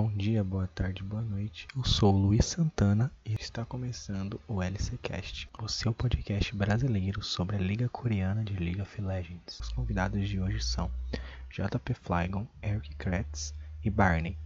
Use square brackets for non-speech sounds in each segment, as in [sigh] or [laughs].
Bom dia, boa tarde, boa noite. Eu sou o Luiz Santana e está começando o LCcast, o seu podcast brasileiro sobre a Liga Coreana de League of Legends. Os convidados de hoje são JP Flygon, Eric Kretz e Barney.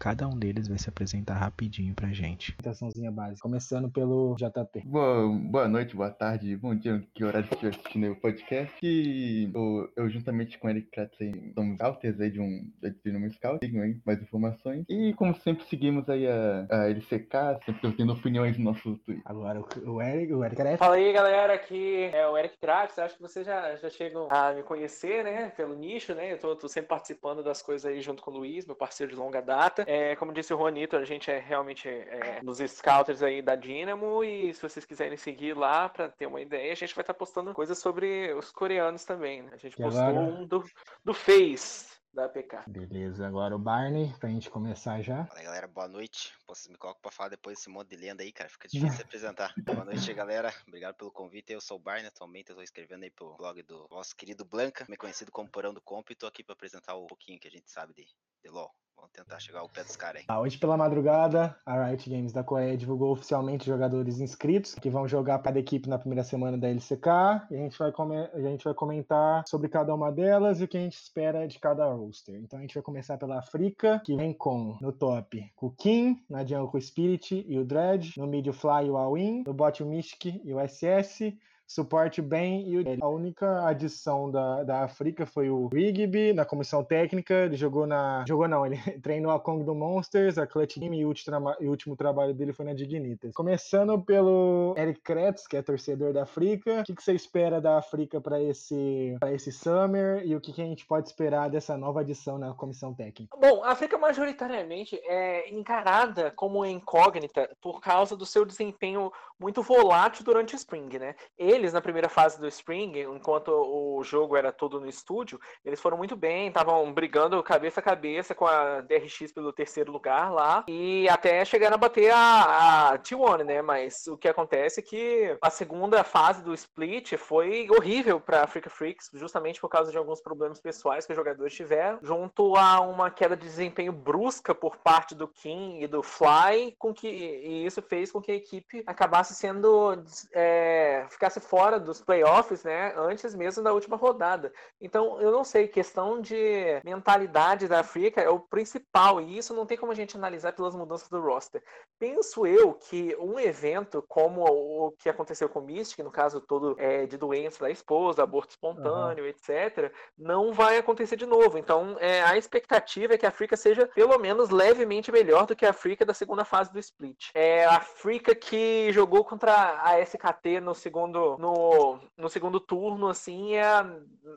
Cada um deles vai se apresentar rapidinho pra gente. Apresentaçãozinha básica. Começando pelo JP. Boa, boa noite, boa tarde, bom dia, que horário você estiver assistindo o podcast. E eu, eu juntamente com o Eric Kratz, somos scouters aí de um de um scout, sigam aí mais informações. E como sempre, seguimos aí a, a LCK, sempre tendo opiniões no nosso Twitter. Agora o Eric, o Eric Kratz. Fala aí, galera, aqui é o Eric Kratz. Acho que vocês já, já chegam a me conhecer, né, pelo nicho, né? Eu tô, tô sempre participando das coisas aí junto com o Luiz, meu parceiro de longa data. É, como disse o Juanito, a gente é realmente é, nos scouters aí da Dynamo e se vocês quiserem seguir lá para ter uma ideia, a gente vai estar tá postando coisas sobre os coreanos também, né? A gente E postou agora? um do, do Face da APK. Beleza, agora o Barney, pra gente começar já. Fala galera, boa noite. Vocês me colocam pra falar depois desse monte de lenda aí, cara. Fica difícil se apresentar. [laughs] Boa noite, galera. Obrigado pelo convite. Eu sou o Barney, atualmente eu tô escrevendo aí pro blog do nosso querido Blanca, também conhecido como Porão do Comp, e tô aqui pra apresentar um pouquinho que a gente sabe de, de LoL. Vamos tentar chegar ao pé dos caras aí. Ah, Hoje pela madrugada, a Riot Games da Coreia divulgou oficialmente jogadores inscritos que vão jogar para a equipe na primeira semana da LCK. E a gente, vai a gente vai comentar sobre cada uma delas e o que a gente espera de cada roster. Então a gente vai começar pela África, que vem com no top o Kim, na jungle o Spirit e o Dredge, no mid o Fly e o Alwyn, no bot o Mystic e o SS, suporte bem e o A única adição da, da África foi o Rigby na comissão técnica. Ele jogou na. Jogou não, ele [laughs] treinou a Kong do Monsters, a Clutch Game e o último, o último trabalho dele foi na Dignitas. Começando pelo Eric Kretz, que é torcedor da África. O que, que você espera da África para esse, pra esse Summer e o que, que a gente pode esperar dessa nova adição na comissão técnica? Bom, a África majoritariamente é encarada como incógnita por causa do seu desempenho muito volátil durante o Spring, né? Eles, na primeira fase do Spring, enquanto o jogo era todo no estúdio, eles foram muito bem, estavam brigando cabeça a cabeça com a DRX pelo terceiro lugar lá, e até chegaram a bater a, a T1, né? Mas o que acontece é que a segunda fase do split foi horrível para Africa Freaks, justamente por causa de alguns problemas pessoais que os jogadores tiveram, junto a uma queda de desempenho brusca por parte do Kim e do Fly, com que e isso fez com que a equipe acabasse sendo é, ficasse fora dos playoffs, né? Antes mesmo da última rodada. Então, eu não sei, questão de mentalidade da África é o principal, e isso não tem como a gente analisar pelas mudanças do roster. Penso eu que um evento como o que aconteceu com o Mystic, no caso todo é, de doença da esposa, aborto espontâneo, etc., não vai acontecer de novo. Então, é, a expectativa é que a África seja pelo menos levemente melhor do que a África da segunda fase do split. É a África que jogou contra a SKT no segundo, no, no segundo turno, assim, é a,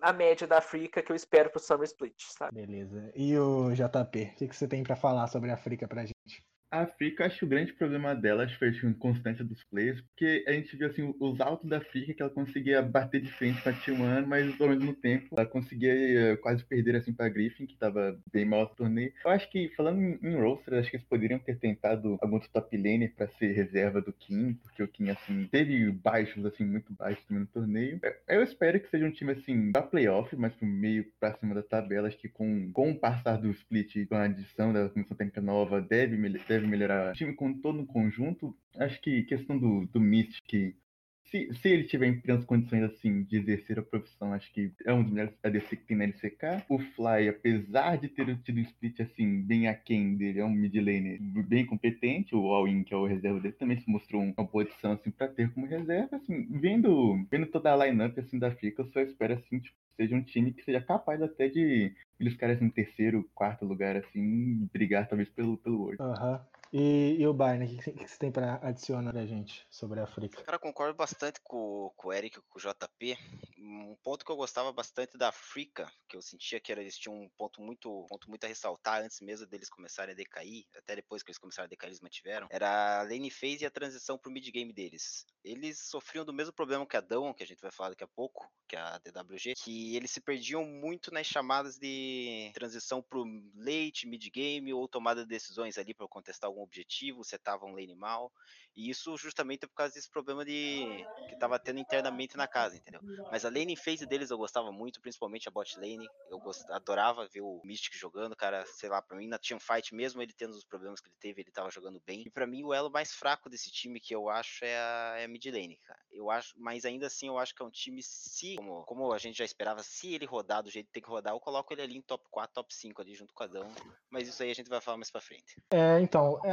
a média da África que eu espero pro Summer Split, sabe? Beleza. E o JP, o que, que você tem para falar sobre a África pra gente? A África, acho que o grande problema dela foi a inconstância dos players, porque a gente viu assim, os altos da África que ela conseguia bater de frente com a T1, mas ao mesmo tempo ela conseguia eh, quase perder assim pra Griffin, que tava bem mal no torneio. Eu acho que, falando em, roster, acho que eles poderiam ter tentado alguns top laner pra ser reserva do Kim, porque o Kim, assim, teve baixos, assim, muito baixos também no torneio. Eu- espero que seja um time, assim, da playoff, mas pro meio, pra cima da tabela, acho que com, com o passar do split, com a adição da comissão técnica nova, deve, mel- melhorar o time com todo no conjunto. Acho que questão do, do Mystic, que se, se ele tiver em plenas condições assim de exercer a profissão, acho que é um dos melhores ADC que tem na LCK. O Fly, apesar de ter tido um split assim, bem aquém dele, é um mid laner bem competente. O All-In, que é o reserva dele, também se mostrou uma boa adição assim, para ter como reserva. Assim, vendo, vendo toda a lineup assim, da FICA, eu só espero assim, tipo, que seja um time que seja capaz até de eles caras em terceiro, quarto lugar, assim, brigar talvez pelo, pelo World. Aham. E, e o Barney, o que, você tem para adicionar pra gente sobre a África? Cara, concordo bastante com, com o Eric, com o JP. Um ponto que eu gostava bastante da África, que eu sentia que era, eles tinham um ponto muito, ponto muito a ressaltar antes mesmo deles começarem a decair, até depois que eles começaram a decair, eles mantiveram, era a lane phase e a transição pro mid game deles. Eles sofriam do mesmo problema que a Dão, que a gente vai falar daqui a pouco, que é a DWG, que eles se perdiam muito nas chamadas de transição pro late, mid game ou tomada de decisões ali para contestar algum objetivo, setavam um lane mal. E isso justamente é por causa desse problema de que tava tendo internamente na casa, entendeu? Mas a lane phase deles eu gostava muito, principalmente a bot lane. Eu gost... adorava ver o Mystic jogando, cara, sei lá, pra mim na Teamfight, mesmo ele tendo os problemas que ele teve, ele tava jogando bem. E para mim o elo mais fraco desse time que eu acho é a, é a mid lane, cara. Eu acho, mas ainda assim eu acho que é um time se, como, como a gente já esperava, se ele rodar do jeito que tem que rodar, eu coloco ele ali em top 4, top 5 ali junto com o Adão. Mas isso aí a gente vai falar mais pra frente. É, então, é,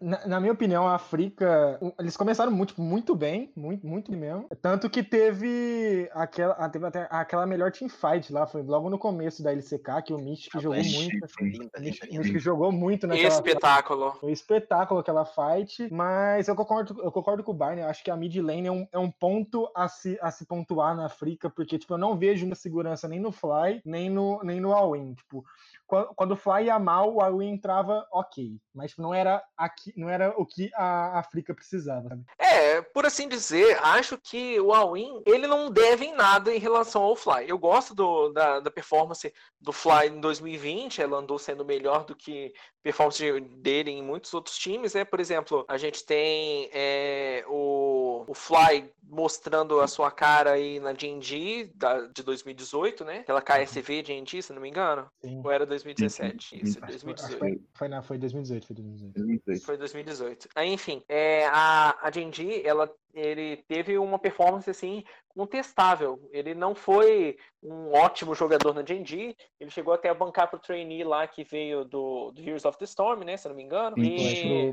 na, na, minha opinião, a África, eles começaram muito, muito bem, muito, muito mesmo. Tanto que teve aquela, teve até aquela melhor teamfight lá, foi logo no começo da LCK, que o Mystic ah, jogou muito. o Mystic jogou muito naquela Espetáculo. Foi espetáculo aquela fight, mas eu concordo, eu concordo com o Barney, acho que a mid lane é um, é um ponto a se, a se pontuar na África, porque tipo, eu não vejo uma segurança nem no Fly, nem no, nem no All-In. Tipo, quando o Fly ia mal, o Awin entrava ok. Mas não era, aqui, não era o que a África precisava. É, por assim dizer, acho que o Awin ele não deve em nada em relação ao Fly. Eu gosto do, da, da performance do Fly em 2020, ela andou sendo melhor do que performance dele em muitos outros times. Né? Por exemplo, a gente tem é, o, o Fly mostrando a sua cara aí na D&D de 2018, né? Aquela KSV D&D, se não me engano. Sim. Ou era 2017? Isso, 2018. Foi, foi, não, foi 2018, foi 2018. Foi 2018. Aí, enfim, é, a, a D&D, ela ele teve uma performance assim contestável. Ele não foi um ótimo jogador na D&D. Ele chegou até a bancar pro trainee lá que veio do, do Heroes of the Storm, né? Se não me engano. E,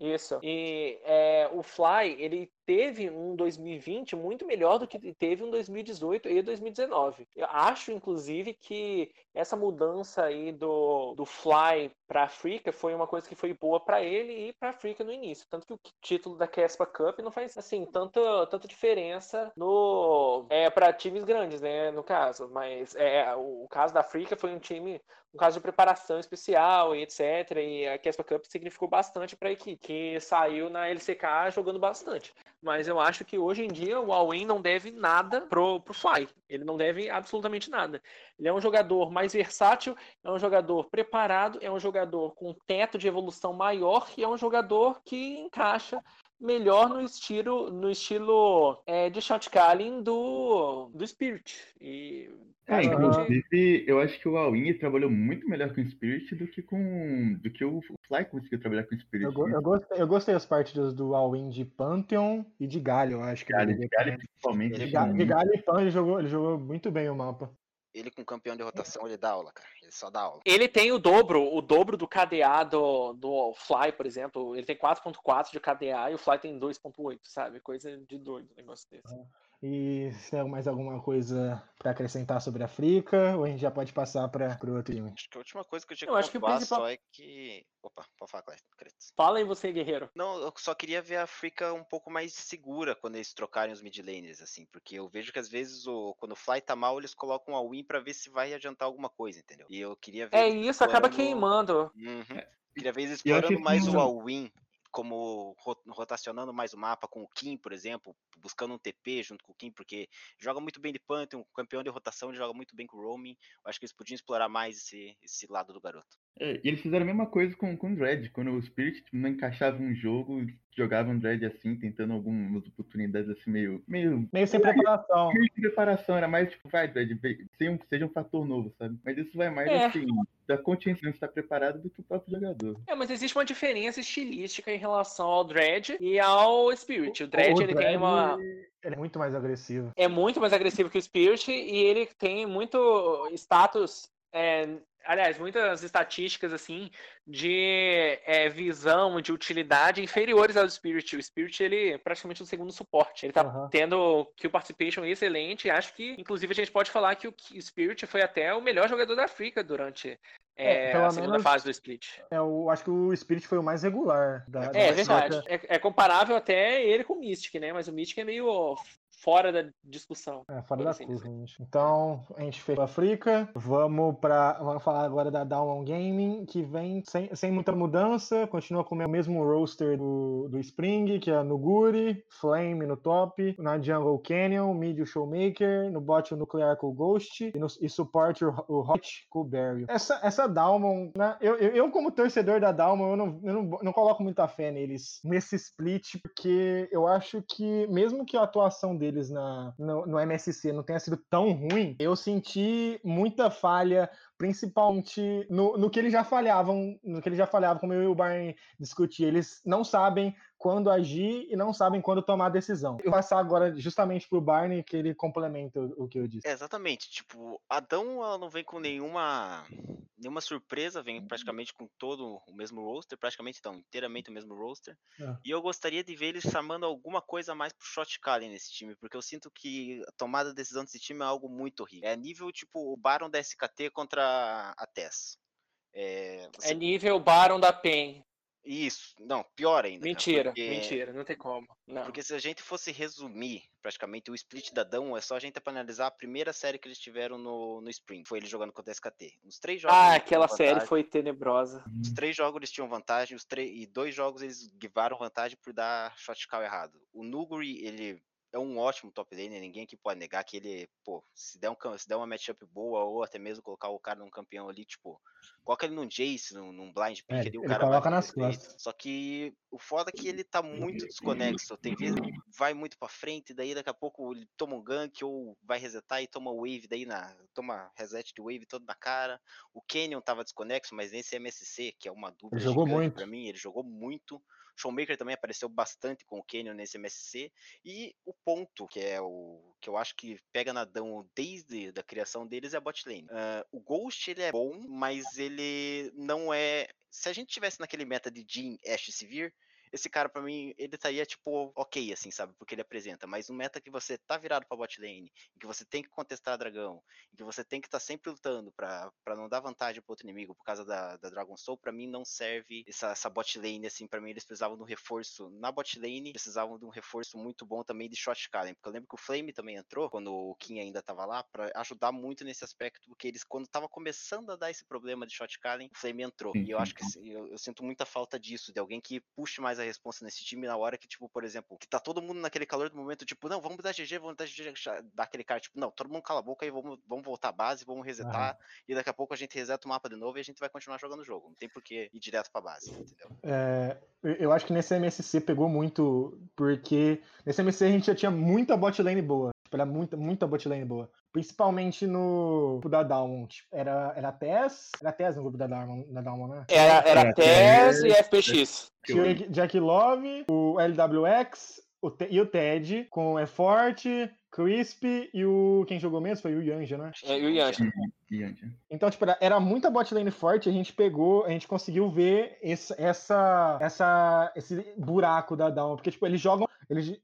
Isso. E é, o Fly, ele teve um 2020 muito melhor do que teve um 2018 e 2019. Eu acho, inclusive, que essa mudança aí do, do Fly para África foi uma coisa que foi boa para ele e para África no início. Tanto que o título da Caspa Cup não faz assim tanta, tanta diferença no é para times grandes, né, no caso. Mas é, o, caso da África foi um time um caso de preparação especial e etc. E a Caspa Cup significou bastante para a equipe, que saiu na LCK jogando bastante. Mas eu acho que hoje em dia o Alwyn não deve nada pro, pro Fly. Ele não deve absolutamente nada. Ele é um jogador mais versátil, é um jogador preparado, é um jogador com teto de evolução maior e é um jogador que encaixa melhor no estilo no estilo é, de shotcalling do, do Spirit. E é, inclusive, eu acho que o All-In trabalhou muito melhor com o Spirit do que com do que o Fly conseguiu trabalhar com o Spirit. Eu, eu, gostei, eu gostei das partidas do All-In de Pantheon e de Galho, eu acho que. Galho, de Galho principalmente. De, de Galho e Pan ele jogou, ele jogou muito bem o mapa. Ele com campeão de rotação, ele dá aula, cara. Ele só dá aula. Ele tem o dobro, o dobro do KDA do, do Fly, por exemplo. Ele tem 4.4 de KDA e o Fly tem 2.8, sabe? Coisa de doido um negócio desse. É. E se tem mais alguma coisa para acrescentar sobre a África, ou a gente já pode passar para o outro time? Acho que a última coisa que eu tinha que eu que principal... só é que. Opa, pode falar, Cretos. Fala aí você, guerreiro. Não, eu só queria ver a África um pouco mais segura quando eles trocarem os mid laners, assim, porque eu vejo que às vezes o, quando o Fly tá mal, eles colocam a win para ver se vai adiantar alguma coisa, entendeu? E eu queria ver. É isso, explorando... acaba queimando. Uhum. Queria ver eles explorando mais o all-in como rotacionando mais o mapa com o Kim, por exemplo, buscando um TP junto com o Kim, porque joga muito bem de Pantheon, campeão de rotação, ele joga muito bem com o Roaming. Eu acho que eles podiam explorar mais esse, esse lado do garoto. É, e eles fizeram a mesma coisa com, com o Dread, quando o Spirit tipo, não encaixava um jogo, jogavam um Dread assim, tentando algumas oportunidades assim, meio. Meio, meio sem preparação. Meio sem preparação, era mais tipo, vai, Dread, seja um, seja um fator novo, sabe? Mas isso vai mais é. assim, da consciência de estar preparado do que o próprio jogador. É, mas existe uma diferença estilística em relação ao Dread e ao Spirit. O Dread, o ele Dread... tem uma. Ele é muito mais agressivo. É muito mais agressivo que o Spirit e ele tem muito status é, aliás, muitas estatísticas assim de é, visão, de utilidade inferiores ao Spirit. O Spirit, ele é praticamente o segundo suporte. Ele tá uhum. tendo kill participation excelente. Acho que, inclusive, a gente pode falar que o Spirit foi até o melhor jogador da África durante é, é, a segunda menos, fase do split. É, eu acho que o Spirit foi o mais regular. Da, é, da verdade. É, é, comparável até ele com o Mystic, né? Mas o Mystic é meio fora da discussão. É, fora da assim curva, dizer. gente. Então, a gente fez a África. Vamos para Vamos falar agora da Down Gaming, que vem sem, sem muita mudança. Continua com o mesmo roster do, do Spring, que é Nuguri, Flame no top, na Jungle Canyon, Mid o Showmaker, no bot o Nuclear com o Ghost e, no, e suporte o, o Hot com o Barry. Essa, essa Dalmon, né? Eu, eu, eu, como torcedor da Dalmon, eu, não, eu não, não coloco muita fé neles nesse split, porque eu acho que, mesmo que a atuação deles na, no, no MSC não tenha sido tão ruim, eu senti muita falha principalmente no, no que eles já falhavam, no que eles já falhavam, como eu e o Barney discutir, eles não sabem quando agir e não sabem quando tomar decisão. Eu vou passar agora justamente pro Barney que ele complementa o, o que eu disse. É, exatamente, tipo, Adão ela não vem com nenhuma nenhuma surpresa, vem praticamente com todo o mesmo roster, praticamente não, inteiramente o mesmo roster. É. E eu gostaria de ver eles chamando alguma coisa a mais pro shot calling nesse time, porque eu sinto que a tomada de decisão desse time é algo muito horrível. É nível tipo o Baron da SKT contra a Tess. É, você- É nível Baron da PEN. Isso, não, pior ainda. Mentira, porque- mentira, não tem como. Não. Porque se a gente fosse resumir praticamente o split da Dão, é só a gente analisar a primeira série que eles tiveram no, no Spring. Foi ele jogando contra a SKT. Os três jogos. Ah, aquela série foi tenebrosa. Os três jogos eles tinham vantagem, os três, e dois jogos eles givaram vantagem por dar shot call errado. O Nuguri, ele é um ótimo top laner, ninguém aqui pode negar que ele, pô, se der, um, se der uma matchup boa, ou até mesmo colocar o cara num campeão ali, tipo, coloca ele num Jace, num, num blind pick É, ali, o ele cara coloca nas costas. Só que o foda é que ele tá muito desconexo. Tem vezes que vai muito pra frente, daí daqui a pouco ele toma um gank ou vai resetar e toma wave daí na. Toma reset de wave todo na cara. O Canyon tava desconexo, mas nesse MSC, que é uma dúvida Ele jogou muito. pra mim, ele jogou muito. Showmaker também apareceu bastante com o Canyon nesse MSC. E o ponto, que é o que eu acho que pega na Dão desde a criação deles, é a bot lane. Ah, o Ghost ele é bom, mas ele não é. Se a gente tivesse naquele meta de Jin, Ashe e Sivir, esse cara pra mim, ele estaria tipo ok, assim, sabe? Porque ele apresenta. Mas no meta que você tá virado pra bot lane, em que você tem que contestar dragão, em que você tem que estar sempre lutando pra, pra não dar vantagem pro outro inimigo por causa da, da Dragon Soul, pra mim não serve essa, essa bot lane, assim, pra mim eles precisavam de um reforço na bot lane, precisavam de um reforço muito bom também de shot calling, porque eu lembro que o Flame também entrou, quando o Kim ainda tava lá, pra ajudar muito nesse aspecto, porque eles, quando tava começando a dar esse problema de shot calling, o Flame entrou. E eu acho que eu, eu sinto muita falta disso, de alguém que puxe mais a responsa nesse time na hora que, tipo, por exemplo, que tá todo mundo naquele calor do momento, tipo, não, vamos dar GG, vamos dar GG, dar aquele cara, tipo, não, todo mundo cala a boca e vamos, vamos voltar à base, vamos resetar, e daqui a pouco a gente reseta o mapa de novo e a gente vai continuar jogando o jogo. Não tem por que ir direto pra base, entendeu? É, eu- eu acho que nesse MSC pegou muito, porque nesse MSC a gente já tinha muita bot lane boa. Tipo, era muita, muita bot lane boa. Principalmente no grupo da Dalmon. Tipo, era, era Tess. Era Tess no grupo da Dalmon, da Dalmon né? Era, era É, TES é- e FPX. Tinha Jack- Love, o LWX o e o Ted, com o Efort, Crispy e o. Quem jogou mesmo foi o Yanja, né? É, e o. E antes. Então, tipo, era, era muita bot lane forte, a gente pegou, a gente conseguiu ver esse, essa, essa, esse buraco da Down. Porque, tipo, eles jogam. Eles, é,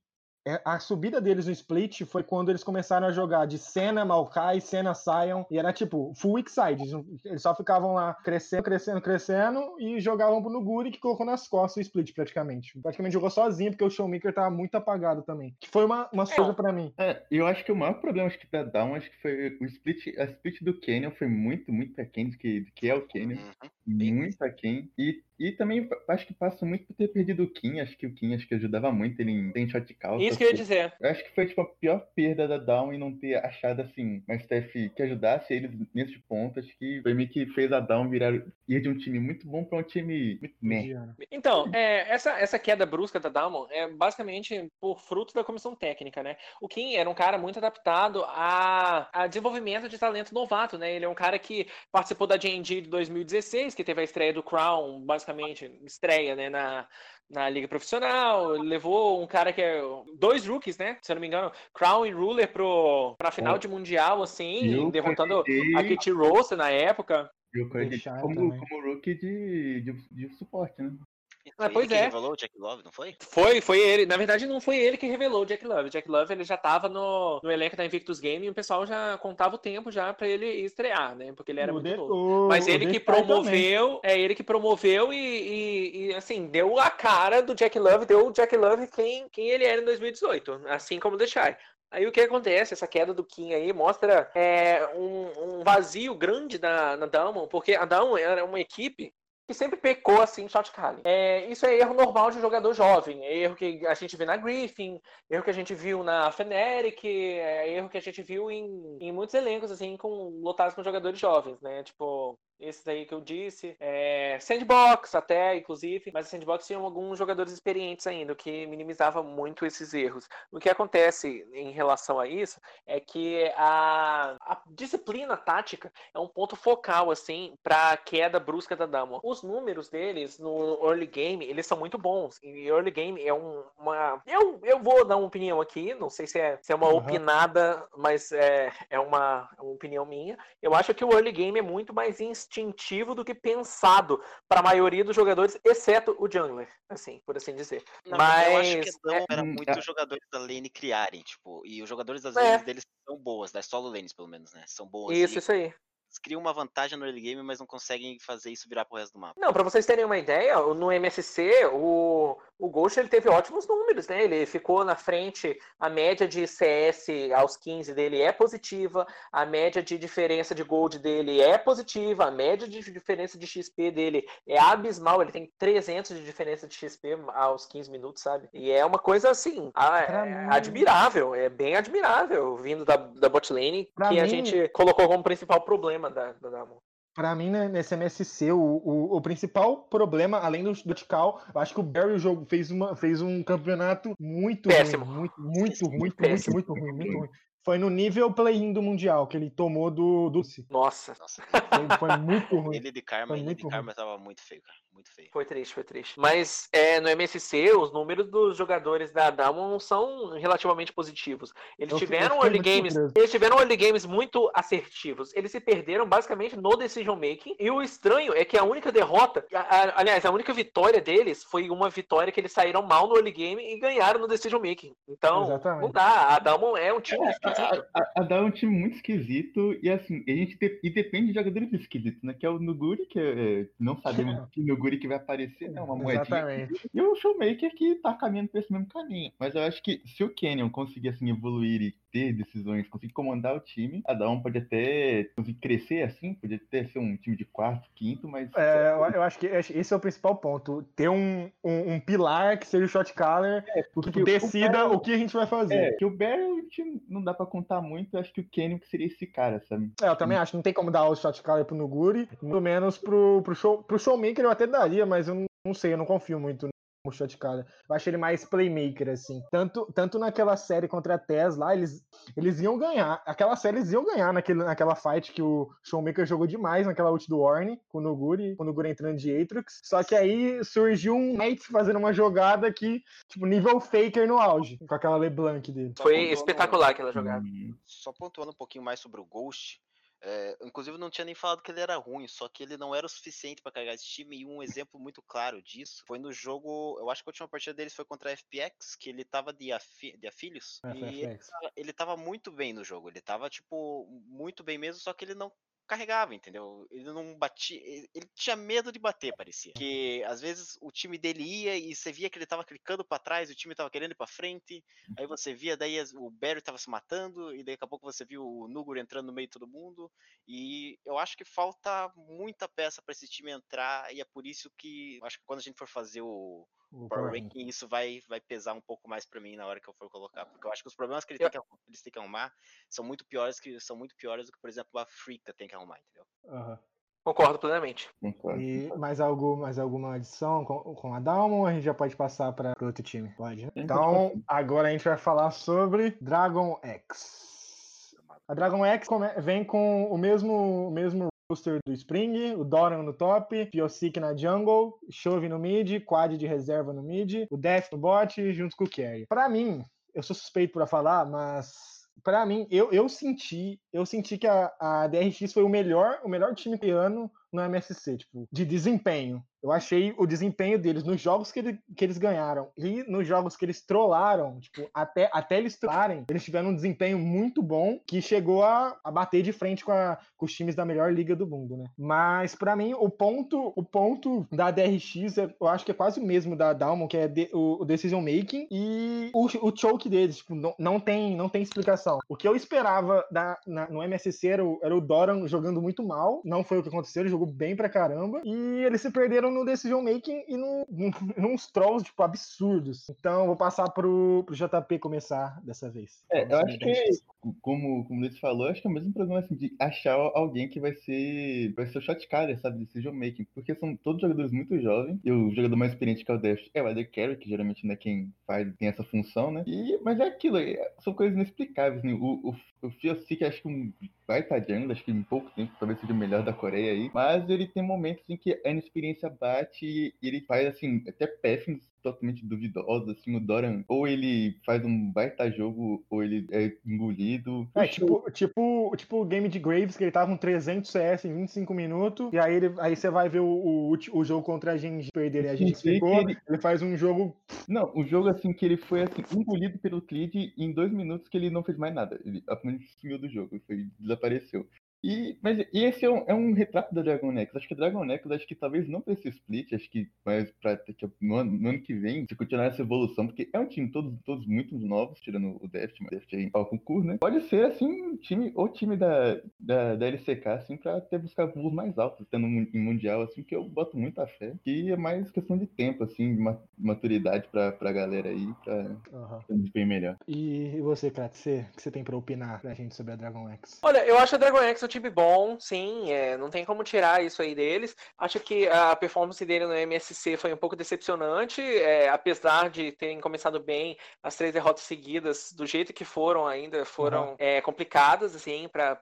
a subida deles no split foi quando eles começaram a jogar de Senna, Maokai, Senna, Sion. E era tipo, full weak side. Eles, só ficavam lá crescendo, crescendo, crescendo e jogavam pro Nuguri que colocou nas costas o split praticamente. Praticamente jogou sozinho, porque o Showmaker tava muito apagado também. Que foi uma, uma surpresa pra mim. É, eu acho que o maior problema acho que da Down, acho que foi o split, a split do Canyon foi muito, muito aquém do que, do que é o Canyon. Uhum. Muito aquém. E, e também acho que passa muito por ter perdido o Kim. Acho que o Kim acho que ajudava muito ele em tem shot call. Isso que eu ia dizer. eu acho que foi tipo a pior perda da Down e não ter achado assim uma staff que ajudasse eles nesse ponto. Acho que foi meio que fez a Down virar ir de um time muito bom pra um time muito. Então, é, essa, essa queda brusca da Dalmon é basicamente por fruto da comissão técnica, né? O Kim era um cara muito adaptado a, a desenvolvimento de talento novato, né? Ele é um cara que participou da G&G de 2016, que teve a estreia do Crown, basicamente, estreia, né, na, na Liga Profissional, levou um cara que é dois rookies, né? Se eu não me engano, Crown e Ruler pro, pra final Oh. de Mundial, assim, eu derrotando a Kitty Rose na época. eu como, também. como rookie de, de, de suporte, né? Ah, Foi pois ele que é. revelou o Jack Love, não foi? Foi, foi ele. Na verdade, não foi ele que revelou o Jack Love. O Jack Love ele já estava no, no elenco da Invictus Game e o pessoal já contava o tempo já para ele estrear, né? Porque ele era O muito de- novo. Mas o ele que promoveu, é ele que promoveu e, e- e, assim, deu a cara do Jack Love, deu o Jack Love quem, quem ele era em 2018, assim como o The Shy. Aí o que acontece? Essa queda do Kim aí mostra é, um, um, vazio grande na, na Dalmon, porque a Dalmon era uma equipe que sempre pecou assim em shot calling. É, isso é erro normal de jogador jovem, é erro que a gente vê na Griffin, erro que a gente viu na Fnatic, é erro que a gente viu em, em muitos elencos assim com lotados com jogadores jovens, né? Tipo, esses aí que eu disse. É, sandbox até, inclusive, mas Sandbox tinha alguns jogadores experientes ainda, o que minimizava muito esses erros. O que acontece em relação a isso é que a, a disciplina tática é um ponto focal, assim, para a queda brusca da Dama. Os números deles no early game, eles são muito bons. E early game é um, uma... Eu, eu vou dar uma opinião aqui, não sei se é, se é uma uhum. opinada, mas é, é uma, uma opinião minha. Eu acho que o early game é muito mais instintivo instintivo do que pensado para a maioria dos jogadores, exceto o jungler, assim, por assim dizer. Não, mas eu acho que não é... era muito os jogadores da lane criarem, tipo, e os jogadores das é. lanes deles são boas, das solo lanes pelo menos, né? São boas. Isso, e... isso aí criam uma vantagem no early game, mas não conseguem fazer isso virar pro resto do mapa. Não, para vocês terem uma ideia, no MSC, o, o Ghost ele teve ótimos números, né? Ele ficou na frente, a média de CS aos 15 dele é positiva, a média de diferença de gold dele é positiva, a média de diferença de XP dele é abismal, ele tem 300 de diferença de XP aos 15 minutos, sabe? E é uma coisa assim, é, admirável, é bem admirável, vindo da, da bot lane, pra que mim... a gente colocou como principal problema da, da Damon. Pra mim, né, nesse MSC, o, o, o, principal problema, além do, do Tikal, eu acho que o Barry o jogo fez, uma, fez um campeonato muito Péssimo. ruim. Muito, muito, muito, muito, muito ruim, muito ruim. Foi no nível play-in do Mundial, que ele tomou do Dulce. Nossa. Nossa. Foi, foi, muito [laughs] ruim. Ele de Karma, ele de Karma tava muito feio, cara muito feio. Foi triste, foi triste. Mas é, no MSC, os números dos jogadores da Damon são relativamente positivos. Eles eu tiveram early games, eles tiveram early games muito assertivos. Eles se perderam basicamente no decision making. E o estranho é que a única derrota, a, a, aliás, a única vitória deles foi uma vitória que eles saíram mal no early game e ganharam no decision making. Então, Exatamente. não dá. A Damon é um time é, esquisito. A, a, a Damon é um time muito esquisito e assim, a gente te, e depende de jogadores esquisitos, né? Que é o Nuguri, que é, não sabemos [laughs] que Nuguri Guri que vai aparecer, né? Uma moedinha. Exatamente. E o Showmaker que tá caminhando por esse mesmo caminho. Mas eu acho que se o Canyon conseguir assim, evoluir e ter decisões, conseguir comandar o time, a Dawn pode até conseguir crescer assim, pode até ser um time de quarto, quinto, mas. É, eu acho que esse é o principal ponto. Ter um, um, um pilar que seja o shot caller é, que decida o, o, que a gente vai fazer. É, que o Barry não dá pra contar muito, eu acho que o Canyon que seria esse cara, sabe? É, eu também acho, não tem como dar o shot caller pro Nuguri, pelo menos pro, pro, show, pro Showmaker eu até daria, mas eu não, não sei, eu não confio muito o shot caller. Eu acho ele mais playmaker, assim. Tanto, tanto naquela série contra a Tesla, eles, eles iam ganhar. Aquela série eles iam ganhar naquele, naquela fight que o Showmaker jogou demais, naquela ult do Orne, com o Nuguri, com o Nuguri entrando de Aatrox. Só que aí surgiu um Knight fazendo uma jogada que, tipo, nível Faker no auge, com aquela LeBlanc dele. Foi espetacular aquela jogada. Só pontuando um pouquinho mais sobre o Ghost, é, inclusive, não tinha nem falado que ele era ruim, só que ele não era o suficiente para carregar esse time. E um exemplo muito claro disso foi no jogo. Eu acho que a última partida deles foi contra a FPX, que ele tava de, afi, de afilhos. É, e ele tava, ele tava, muito bem no jogo. Ele tava, tipo, muito bem mesmo, só que ele não carregava, entendeu? Ele não batia, ele tinha medo de bater, parecia. Que às vezes o time dele ia e você via que ele tava clicando para trás, o time tava querendo ir para frente. Aí você via daí o Barry tava se matando e daqui a pouco você viu o Nugur entrando no meio de todo mundo. E eu acho que falta muita peça para esse time entrar e é por isso que acho que quando a gente for fazer o Power Ranking, isso vai, vai pesar um pouco mais para mim na hora que eu for colocar. Porque eu acho que os problemas que, ele eu... tem que eles têm que arrumar são muito piores que são muito piores do que, por exemplo, a Africa tem que arrumar, entendeu? Uhum. Concordo plenamente. E mais, algo, mais alguma adição com, com a Dalmon? A gente já pode passar para outro time? Pode, né? Então, agora a gente vai falar sobre Dragon X. A Dragon X vem com o mesmo, o mesmo roster do Spring, o Doran no top, Piosik na jungle, Chove no mid, Quad de reserva no mid, o Death no bot, junto com o Carry. Para mim, eu sou suspeito para falar, mas para mim, eu, eu senti, eu senti que a, a DRX foi o melhor, o melhor time ano no MSC, tipo, de desempenho. Eu achei o desempenho deles nos jogos que, ele, que eles ganharam e nos jogos que eles trollaram, tipo, até, até eles trollarem, eles tiveram um desempenho muito bom que chegou a, a bater de frente com, a, com, os times da melhor liga do mundo, né? Mas para mim o ponto o ponto da DRX é, eu acho que é quase o mesmo da Dalmon, que é de, o, o, decision making e o, o choke deles, tipo, não, não, tem não tem explicação. O que eu esperava da, na, no MSC era o, era o Doran jogando muito mal, não foi o que aconteceu, ele jogou bem pra caramba e eles se perderam no decision making e no, no, nos trolls, tipo, absurdos. Então, vou passar pro, pro JP começar dessa vez. É, eu acho que, como, como o Luiz falou, acho que é o mesmo problema assim, de achar alguém que vai ser vai ser o shot caller, sabe, decision making, porque são todos jogadores muito jovens, e o jogador mais experiente que é o Deft é o AD Carry, que geralmente não é quem faz, tem essa função, né? E, mas é aquilo, é, são coisas inexplicáveis, né? O, o, o Fiosic, acho que um baita jungle, acho que em pouco tempo talvez seja o melhor da Coreia aí, mas ele tem momentos em que a inexperiência bate e ele faz, assim, até péssimos totalmente duvidosos, assim, o Doran, ou ele faz um baita jogo, ou ele é engolido. É, tipo, tipo, tipo o game de Graves, que ele tava com 300 CS em 25 minutos, e aí, ele, aí você vai ver o, o, o jogo contra a gente perder e a gente ficou, ele... ele... faz um jogo... Não, o jogo, assim, que ele foi, assim, engolido pelo Clid em dois minutos que ele não fez mais nada. Ele apenas sumiu do jogo, foi, desapareceu. E, mas e esse é um, é um, retrato da Dragon Next. Acho que a Dragon Next, acho que talvez não para esse split, acho que mais para no, ano, no ano que vem, se continuar essa evolução, porque é um time todos, todos muito novos, tirando o Deft, mas Deft aí ao concurso, né? Pode ser assim, um time, ou time da, da, da LCK, assim, para até buscar voos mais altos, tendo um, em Mundial, assim, que eu boto muita fé. Que é mais questão de tempo, assim, de maturidade pra, pra galera aí, pra uhum. ter um desempenho melhor. E você, Krat, o que você tem pra opinar pra gente sobre a Dragon X? Olha, eu acho a Dragon X um time bom, sim, é, não tem como tirar isso aí deles. Acho que a performance dele no MSC foi um pouco decepcionante, é, apesar de terem começado bem, as três derrotas seguidas, do jeito que foram ainda, foram uhum. é, complicadas, assim, para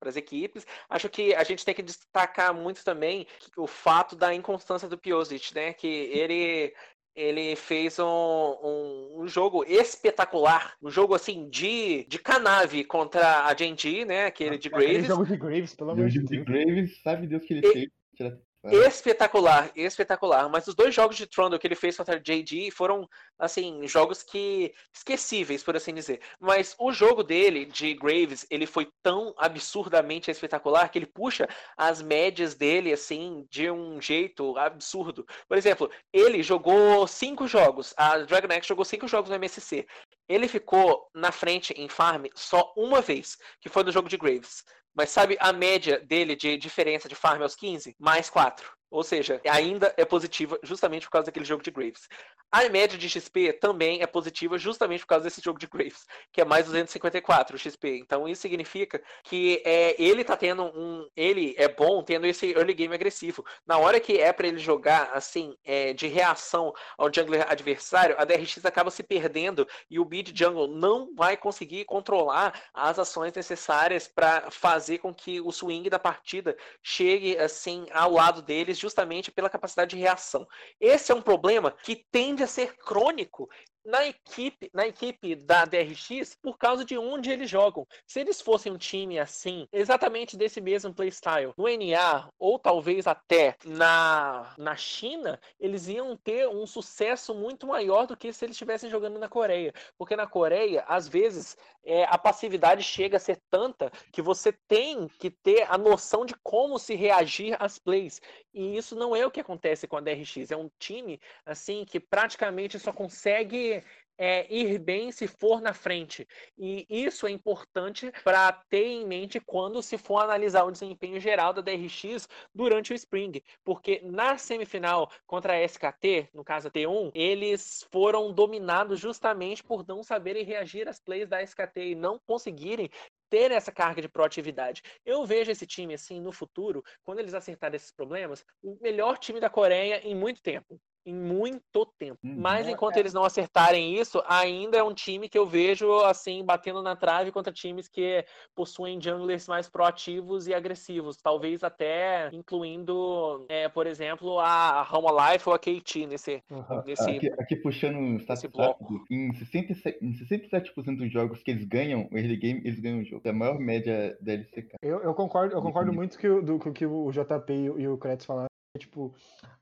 as equipes. Acho que a gente tem que destacar muito também o fato da inconstância do Piosic, né, que ele ele fez um, um, um, jogo espetacular, um jogo assim de, de canave contra a Genji, né? Aquele de Graves. Aquele jogo de Graves, pelo amor de Deus. De Graves, sabe Deus que ele e... fez. Espetacular, espetacular. Mas os dois jogos de Trundle que ele fez contra JD foram, assim, jogos que esquecíveis, por assim dizer. Mas o jogo dele, de Graves, ele foi tão absurdamente espetacular que ele puxa as médias dele, assim, de um jeito absurdo. Por exemplo, ele jogou cinco jogos, a Dragon X jogou cinco jogos no MSC. Ele ficou na frente em farm só uma vez, que foi no jogo de Graves. Mas sabe a média dele de diferença de farm aos 15? Mais 4. Ou seja, ainda é positiva justamente por causa daquele jogo de Graves. A média de XP também é positiva justamente por causa desse jogo de Graves, que é mais 254 XP. Então isso significa que é, ele tá tendo um. Ele é bom tendo esse early game agressivo. Na hora que é para ele jogar assim, é, de reação ao jungler adversário, a DRX acaba se perdendo e o mid jungle não vai conseguir controlar as ações necessárias para fazer com que o swing da partida chegue assim ao lado deles justamente pela capacidade de reação. Esse é um problema que tende a ser crônico na equipe, na equipe da DRX por causa de onde eles jogam. Se eles fossem um time assim, exatamente desse mesmo playstyle, no NA ou talvez até na, na China, eles iam ter um sucesso muito maior do que se eles estivessem jogando na Coreia. Porque na Coreia, às vezes, é, a passividade chega a ser tanta que você tem que ter a noção de como se reagir às plays. E isso não é o que acontece com a DRX. É um time assim que praticamente só consegue é, ir bem se for na frente. E isso é importante para ter em mente quando se for analisar o desempenho geral da DRX durante o Spring. Porque na semifinal contra a SKT, no caso a T1, eles foram dominados justamente por não saberem reagir às plays da SKT e não conseguirem ter essa carga de proatividade. Eu vejo esse time assim no futuro, quando eles acertarem esses problemas, o melhor time da Coreia em muito tempo em muito tempo. Uhum. Mas É, enquanto é. eles não acertarem isso, ainda é um time que eu vejo assim batendo na trave contra times que possuem junglers mais proativos e agressivos, talvez até incluindo, é, por exemplo, a Home Life ou a KT nesse Aham. nesse Aqui, aqui puxando um status rápido, em 67%, em 67% dos jogos que eles ganham, o early game, eles ganham o jogo. É a maior média da LCK. Eu, eu concordo, eu concordo muito que o- do, com o que o JP e o, e o Kretz falaram. Tipo,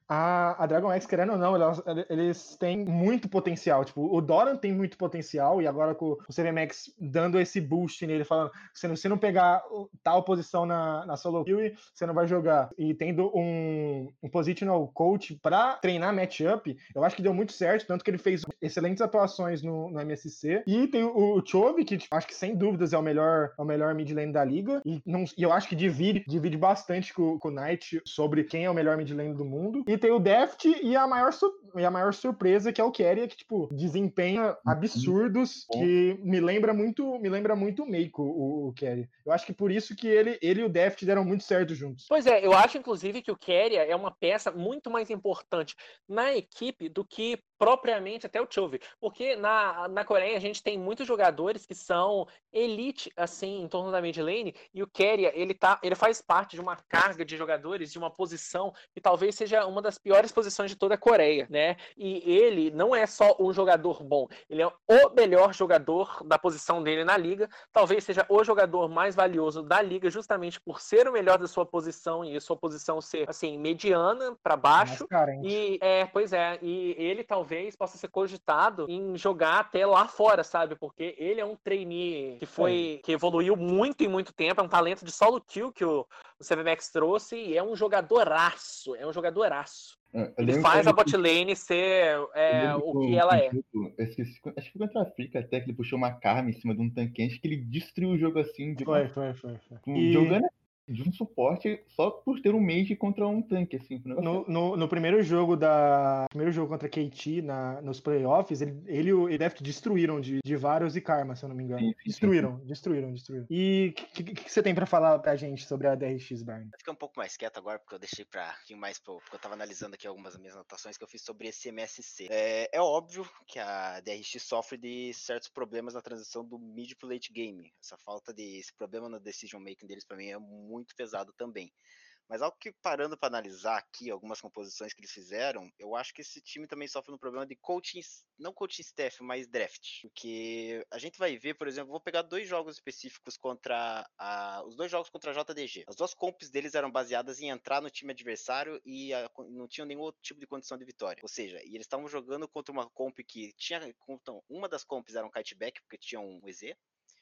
a, a Dragon X, querendo ou não, elas- eles têm muito potencial. Tipo, o Doran tem muito potencial, e agora com o CVMAX dando esse boost nele, falando: se não, se não pegar tal posição na, na solo queue, você não vai jogar. E tendo um, um positional coach pra treinar matchup, eu acho que deu muito certo, tanto que ele fez excelentes atuações no, no MSC. E tem o, o Chove, que tipo, acho que sem dúvidas é o melhor, é o melhor mid lane da liga. E, não, e eu acho que divide, divide bastante com, com o Knight sobre quem é o melhor mid lane do mundo. E tem o Deft e a maior, su- e a maior surpresa, que é o Keria, que, tipo, desempenha absurdos, Bom. que me lembra muito, me lembra muito o Meiko, o, o Keria. Eu acho que por isso que ele, ele e o Deft deram muito certo juntos. Pois é, eu acho inclusive que o Keria é uma peça muito mais importante na equipe do que propriamente até o Chove, porque na, na Coreia a gente tem muitos jogadores que são elite assim em torno da mid lane e o Keria, ele tá, ele faz parte de uma carga de jogadores de uma posição que talvez seja uma das piores posições de toda a Coreia, né? E ele não é só um jogador bom, ele é o melhor jogador da posição dele na liga, talvez seja o jogador mais valioso da liga justamente por ser o melhor da sua posição e a sua posição ser assim mediana para baixo. E é, pois é, e ele talvez possa ser cogitado em jogar até lá fora, sabe? Porque ele é um trainee que foi que evoluiu muito em muito tempo, é um talento de solo kill que o, o trouxe e é um jogadoraço, é um jogadoraço. Eu Ele faz que a bot lane ser é, o que que ela é. esqueci, acho que foi contra a África até que ele puxou uma karma em cima de um tanquente que ele destruiu o jogo assim, de Foi, foi, foi. foi. E- jogando de um suporte só por ter um mage contra um tanque, assim. um negócio No, no, no primeiro jogo da. Primeiro jogo contra a KT na, nos playoffs, ele, ele e o Edeft destruíram de, de vários e Karma, se eu não me engano. Sim, sim, sim. destruíram, destruíram, destruíram. E o que, que, que você tem pra falar pra gente sobre a DRX, Barney? Vou ficar um pouco mais quieto agora, porque eu deixei pra pouquinho mais pro, porque eu tava analisando aqui algumas das minhas anotações que eu fiz sobre esse MSC. É, é óbvio que a DRX sofre de certos problemas na transição do mid pro late game. Essa falta de. Esse problema no decision making deles pra mim é muito pesado também. Mas algo que parando para analisar aqui algumas composições que eles fizeram, eu acho que esse time também sofre um problema de coaching, não coaching staff, mas draft. Porque a gente vai ver, por exemplo, vou pegar dois jogos específicos contra a, os dois jogos contra a JDG. As duas comps deles eram baseadas em entrar no time adversário e a- não tinham nenhum outro tipo de condição de vitória. Ou seja, e eles estavam jogando contra uma comp que tinha, então, uma das comps era um kiteback porque tinha um EZ,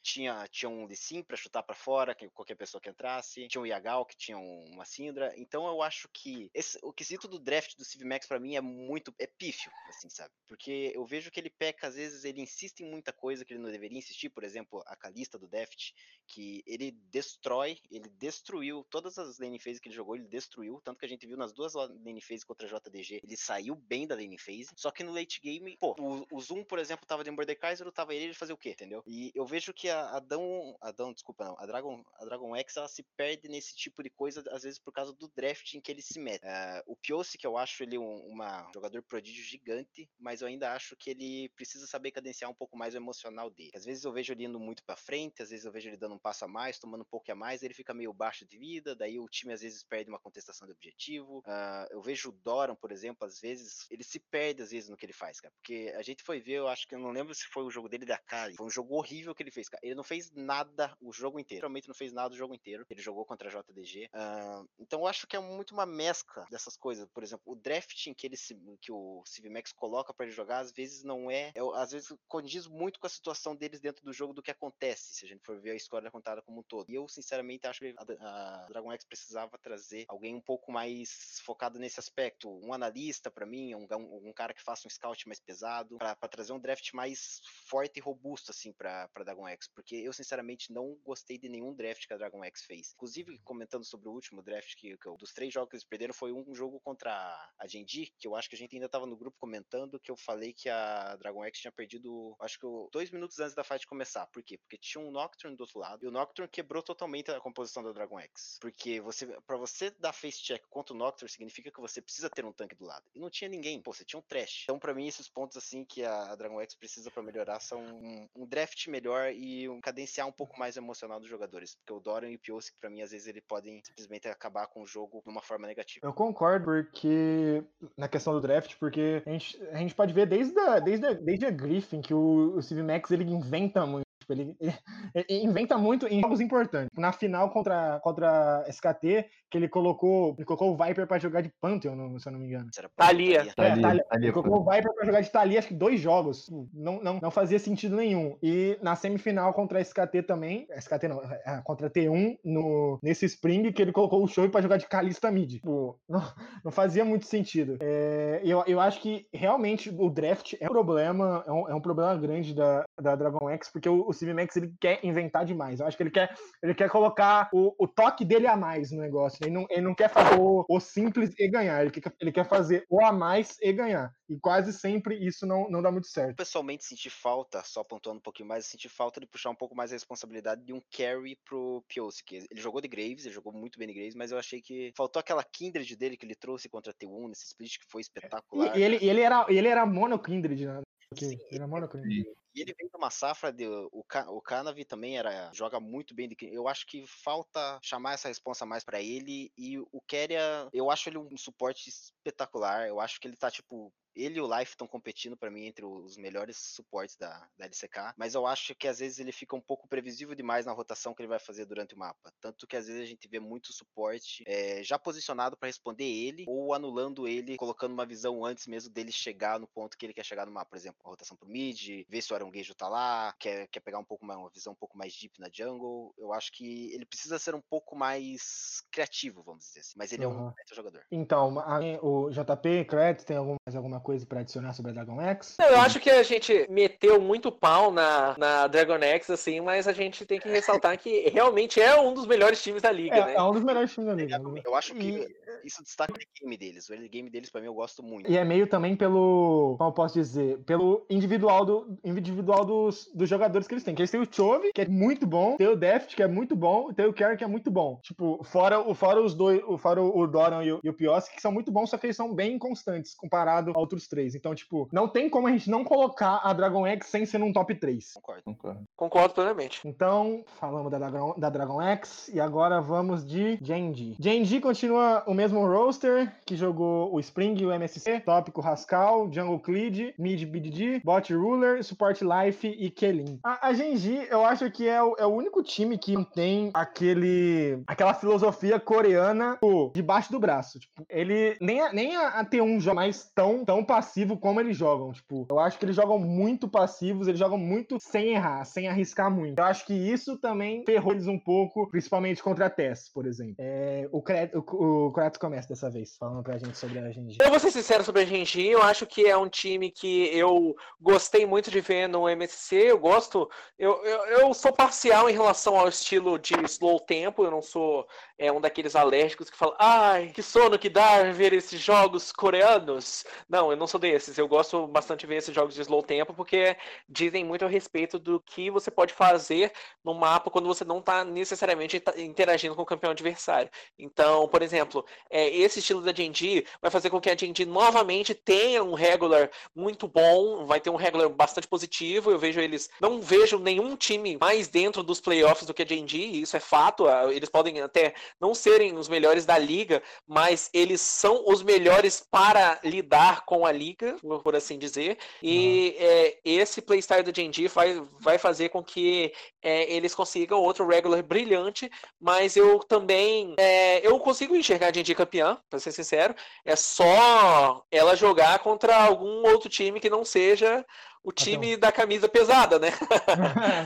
tinha, tinha um Lissim pra chutar pra fora, que qualquer pessoa que entrasse. Tinha um Yagal, que tinha um- uma Syndra. Então eu acho que esse- o quesito do draft do Civ Max pra mim é muito. é pífio, assim, sabe? Porque eu vejo que ele peca, às vezes, ele insiste em muita coisa que ele não deveria insistir. Por exemplo, a Calista do Deft, que ele destrói, ele destruiu todas as lane phases que ele jogou, ele destruiu. Tanto que a gente viu nas duas lane phases contra a JDG, ele saiu bem da lane phase. Só que no late game, pô, o, o Zoom, por exemplo, tava de Mordekaiser, tava ele, ele fazia o quê, entendeu? E eu vejo que a Adão, Adão, desculpa não, a Dragon, a Dragon X, ela se perde nesse tipo de coisa, às vezes por causa do draft em que ele se mete. Eh, o Piossi, que eu acho ele um uma jogador prodígio gigante, mas eu ainda acho que ele precisa saber cadenciar um pouco mais o emocional dele. Às vezes eu vejo ele indo muito pra frente, às vezes eu vejo ele dando um passo a mais, tomando um pouco a mais, ele fica meio baixo de vida, daí o time às vezes perde uma contestação de objetivo. Ah, eu vejo o Doran, por exemplo, às vezes, ele se perde às vezes no que ele faz, cara. Porque a gente foi ver, eu acho que eu não lembro se foi o jogo dele da Kali. Foi um jogo horrível que ele fez, cara. Ele não fez nada o jogo inteiro. Realmente não fez nada o jogo inteiro. Ele jogou contra a JDG. Ah, então eu acho que é muito uma mescla dessas coisas. Por exemplo, o drafting que ele que o CivMax coloca pra ele jogar, às vezes não é, é. Às vezes condiz muito com a situação deles dentro do jogo do que acontece, se a gente for ver a história contada como um todo. E eu, sinceramente, acho que a, a Dragon X precisava trazer alguém um pouco mais focado nesse aspecto. Um analista, pra mim, um, um, cara que faça um scout mais pesado, pra trazer um draft mais forte e robusto, assim, pra, pra Dragon X. Porque eu, sinceramente, não gostei de nenhum draft que a Dragon X fez. Inclusive, comentando sobre o último draft, que, que eu- dos três jogos que eles perderam, foi um jogo contra a Genji, que eu acho que a gente ainda tava no grupo comentando, que eu falei que a Dragon X tinha perdido, acho que eu- dois minutos antes da fight começar. Por quê? Porque tinha um Nocturne do outro lado, lado. E o Nocturne quebrou totalmente a composição da Dragon X. Porque você, para você dar face check contra o Nocturne, significa que você precisa ter um tanque do lado. E não tinha ninguém. Pô, você tinha um trash. Então, para mim, esses pontos assim que a Dragon X precisa para melhorar são um, um, draft melhor e um cadenciar um pouco mais emocional dos jogadores. Porque o Dorian e o Piosik, pra mim, às vezes, eles podem simplesmente acabar com o jogo de uma forma negativa. Eu concordo, porque na questão do draft, porque a gente, a gente pode ver desde a, desde a, desde a Griffin que o, o Steve ele inventa muito Tipo, ele, ele, [laughs] inventa muito em jogos importantes. Na final contra, contra SKT, que ele colocou, ele colocou o Viper pra jogar de Pantheon, se eu não me engano. Talia. É, Thalia. Thalia. Ele colocou o Viper pra jogar de Thalia, acho que dois jogos. Não, não, não fazia sentido nenhum. E na semifinal contra a SKT também, SKT não, é, contra a T1, no, nesse Spring, que ele colocou o show pra jogar de Kalista Mid. Tipo, [laughs] não, não fazia muito sentido. É, eu, eu acho que realmente o draft é um problema, é um, é um problema grande da, da Dragon X, porque o, o Steve Max ele quer inventar demais. Eu acho que ele quer, ele quer colocar o, o toque dele a mais no negócio. Ele não, ele não quer fazer o, o simples e ganhar. Ele quer, ele quer fazer o a mais e ganhar. E quase sempre isso não, não dá muito certo. Pessoalmente, senti falta, só pontuando um pouquinho mais, senti falta de puxar um pouco mais a responsabilidade de um carry pro Piosik. Ele jogou de Graves, ele jogou muito bem de Graves, mas eu achei que faltou aquela kindred dele que ele trouxe contra a T1 nesse split que foi espetacular. E, ele, ele, era, ele era mono kindred, né? Sim, ele era mono kindred. E ele vem de uma safra de. O, o Canavi também era joga muito bem. De, eu acho que falta chamar essa responsa mais para ele. E o Keria, eu acho ele um suporte espetacular. Eu acho que ele tá, tipo, ele e o Life estão competindo para mim entre os melhores suportes da, da LCK, mas eu acho que às vezes ele fica um pouco previsível demais na rotação que ele vai fazer durante o mapa. Tanto que às vezes a gente vê muito suporte é, já posicionado para responder ele ou anulando ele, colocando uma visão antes mesmo dele chegar no ponto que ele quer chegar no mapa. Por exemplo, a rotação pro mid, ver se o Aranguejo tá lá, quer, quer pegar um pouco mais, uma visão um pouco mais deep na jungle. Eu acho que ele precisa ser um pouco mais criativo, vamos dizer assim. Mas ele uhum. é um jogador. Então, a, o JP, Kretz, tem algum, mais alguma coisa para adicionar sobre a Dragon X? Eu acho que a gente meteu muito pau na, na Dragon X, assim, mas a gente tem que ressaltar que realmente é um dos melhores times da liga, é, né? É um dos melhores times da liga. Eu acho que e... isso destaca o game deles. O game deles, para mim, eu gosto muito. E é meio também pelo, como eu posso dizer, pelo individual, do, individual dos, dos jogadores que eles têm. Que eles têm o Chove, que é muito bom, tem o Deft, que é muito bom, e tem o Carry, que é muito bom. Tipo, fora, fora os dois, fora o Doran e o, e o Piosk, que são muito bons, só que eles são bem inconstantes comparado a outros três. Então, tipo, não tem como a gente não colocar a Dragon X sem ser num top 3. Concordo, concordo. Concordo plenamente. Então, falamos da Dragon, da Dragon X e agora vamos de Genji. Genji continua o mesmo roster que jogou o Spring e o MSC, tópico Rascal, Jungle Cleed, Mid BDD, Bot Ruler, Support Life e Kelin. A, a Genji, eu acho que é o, é o único time que não tem aquele aquela filosofia coreana tipo, debaixo do braço. Tipo, ele nem a, nem a, a T1 joga mais tão, tão passivo como eles jogam. Tipo, eu acho que eles jogam muito passivos, eles jogam muito sem errar, sem arriscar muito. Eu acho que isso também ferrou eles um pouco, principalmente contra a Tess, por exemplo. É, o, Kratos, o, o Kratos começa dessa vez, falando pra gente sobre a Genji. Eu vou ser sincero sobre a Genji, eu acho que é um time que eu gostei muito de ver no MSC, eu gosto, eu, eu, eu sou parcial em relação ao estilo de slow tempo, eu não sou é, um daqueles alérgicos que falam, ai, que sono que dá ver esses jogos coreanos. Não, eu não sou desses, eu gosto bastante de ver esses jogos de slow tempo, porque dizem muito a respeito do que você pode fazer no mapa quando você não está necessariamente interagindo com o campeão adversário. Então, por exemplo, é, esse estilo da Genji vai fazer com que a Genji novamente tenha um regular muito bom, vai ter um regular bastante positivo. Eu vejo eles, não vejo nenhum time mais dentro dos playoffs do que a Genji, isso é fato. Eles podem até não serem os melhores da liga, mas eles são os melhores para lidar com a liga, por assim dizer. E uhum. é, esse playstyle do Genji vai, vai fazer com que é, eles consigam outro regular brilhante, mas eu também é, eu consigo enxergar a Genji campeã, para ser sincero. É só ela jogar contra algum outro time que não seja o time da camisa pesada, né? [laughs]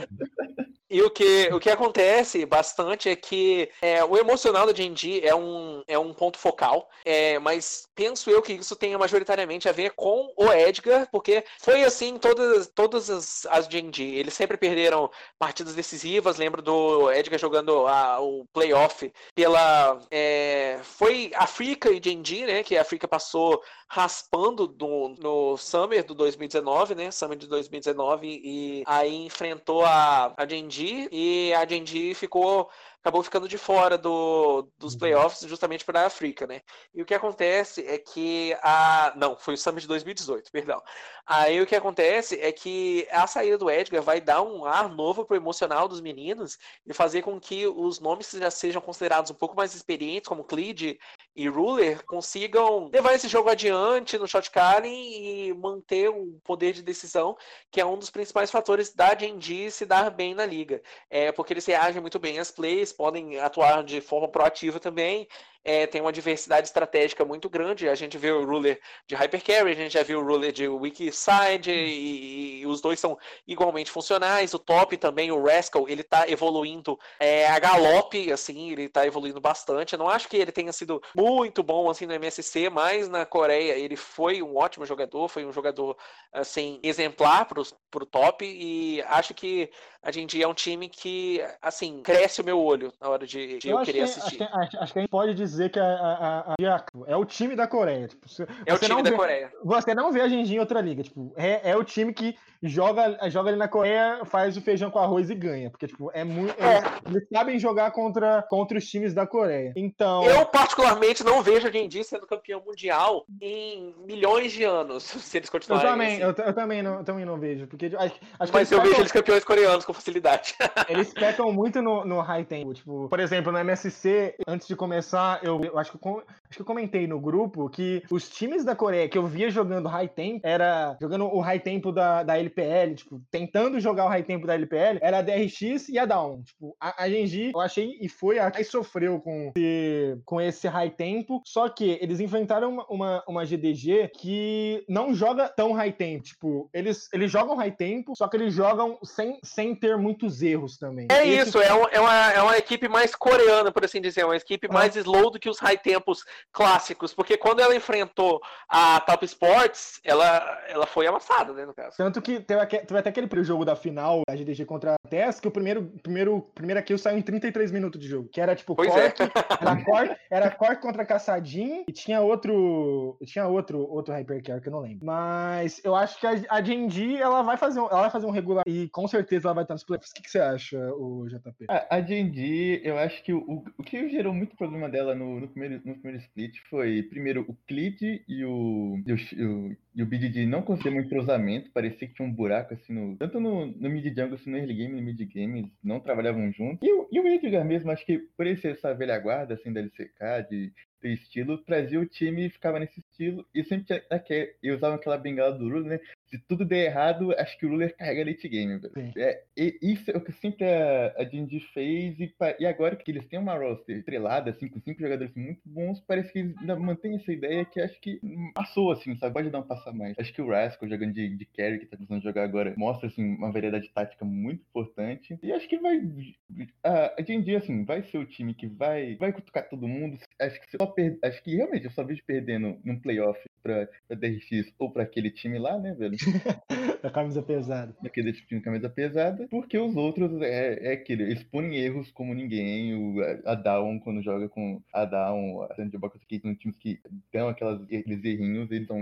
[laughs] E o que, o que acontece bastante é que é, o emocional da D&D é um, é um ponto focal, é, mas penso eu que isso tenha majoritariamente a ver com o Edgar, porque foi assim todas, todas as, as D&D. Eles sempre perderam partidas decisivas, lembro do Edgar jogando a, o playoff pela... É, foi África e D&D, né, que a África passou raspando no, no Summer do 2019, né? Summer de 2019 e aí enfrentou a, a Genji e a Genji ficou acabou ficando de fora do, dos uhum. playoffs justamente para a África, né? E o que acontece é que a. Não, foi o Summit de 2018, perdão. Aí o que acontece é que a saída do Edgar vai dar um ar novo pro emocional dos meninos e fazer com que os nomes que já sejam considerados um pouco mais experientes, como Cleed e Ruler, consigam levar esse jogo adiante no shot calling e manter um poder de decisão, que é um dos principais fatores da Genji se dar bem na liga. É porque eles reagem muito bem às plays, podem atuar de forma proativa também é, tem uma diversidade estratégica muito grande. A gente vê o ruler de Hypercarry, a gente já viu o ruler de Wikiside, e, e, os dois são igualmente funcionais. O top também, o Rascal, ele tá evoluindo é, a galope, assim, ele tá evoluindo bastante. Eu não acho que ele tenha sido muito bom, assim, no MSC, mas na Coreia ele foi um ótimo jogador, foi um jogador, assim, exemplar pro, pro top, e acho que a gente é um time que, assim, cresce o meu olho na hora de, de eu, eu querer que, assistir. Acho que, acho que a gente pode dizer dizer que a, a, a, é o time da Coreia. Tipo, você, é o time da vê, Coreia. Você não vê a Genji em outra liga. Tipo, é, é o time que joga, joga ali na Coreia, faz o feijão com arroz e ganha. Porque, tipo, é muito. É. Eles, sabem jogar contra, contra os times da Coreia. Então. Eu, particularmente, não vejo a Genji sendo campeão mundial em milhões de anos, [laughs] se eles continuarem. Eu também, assim. eu, eu, também, não, também não vejo. Porque acho, acho Mas eu pecam, vejo eles campeões coreanos com facilidade. [laughs] eles pecam muito no, no high tempo. Tipo, por exemplo, no MSC, antes de começar, eu, eu acho que eu acho que eu comentei no grupo que os times da Coreia que eu via jogando high tempo era jogando o high tempo da, da LPL, tipo, tentando jogar o high tempo da LPL, era a DRX e a Down. Tipo, a, a Genji, eu achei e foi a que sofreu com esse, com esse high tempo, só que eles enfrentaram uma, uma, uma GDG que não joga tão high tempo. Tipo, eles, eles jogam high tempo, só que eles jogam sem, sem ter muitos erros também. É Esse... isso, é, um, é, uma, é uma equipe mais coreana, por assim dizer, uma equipe ah. mais slow do que os high tempo tempos clássicos, porque quando ela enfrentou a Top Sports, ela, ela foi amassada, né, no caso. Tanto que teve, até aquele jogo da final da GDG contra a TES, que o primeiro, primeiro, primeira kill saiu em 33 minutos de jogo, que era tipo pois Cork, é. era Cork, era Cork contra Caçadinho e tinha outro, tinha outro, outro Hypercare que eu não lembro. Mas eu acho que a, a Genji, ela vai fazer, ela vai fazer um regular e com certeza ela vai estar nos playoffs. O que, que você acha, o JP? A, a Genji, eu acho que o, o que gerou muito problema dela no, no primeiro, no primeiro split foi, primeiro, o Clid e o, e o, e o BDD não conseguiram um entrosamento, parecia que tinha um buraco, assim, no, tanto no, no mid jungle, assim, no early game no mid game, não trabalhavam juntos. E, o, e o Edgar mesmo, acho que por ele ser essa velha guarda, assim, da LCK, de ter estilo, trazia o time e ficava nesse estilo, e sempre tinha, e usavam aquela bengala do Ruler, né? Se tudo der errado, acho que o Ruler carrega late game, velho. É, e isso é o que sempre a, a fez, e, e agora que eles têm uma roster estrelada, assim, com cinco jogadores muito bons, parece que eles ainda mantêm essa ideia que acho que passou, assim, sabe? Pode dar um passo a mais. Acho que o Rascal jogando de, de carry, que tá precisando jogar agora, mostra, assim, uma variedade tática muito importante, e acho que vai... A, a assim, vai ser o time que vai, vai cutucar todo mundo, acho que só per... acho que realmente eu só vejo perdendo num playoff pra, pra DRX ou pra aquele time lá, né, velho? [laughs] da camisa pesada. Daquele time de camisa pesada, porque os outros é, é aquele, eles põem erros como ninguém. O, a Down, quando joga com a Down, a Sandbox aqui, são times que dão aquelas, aqueles errinhos, eles são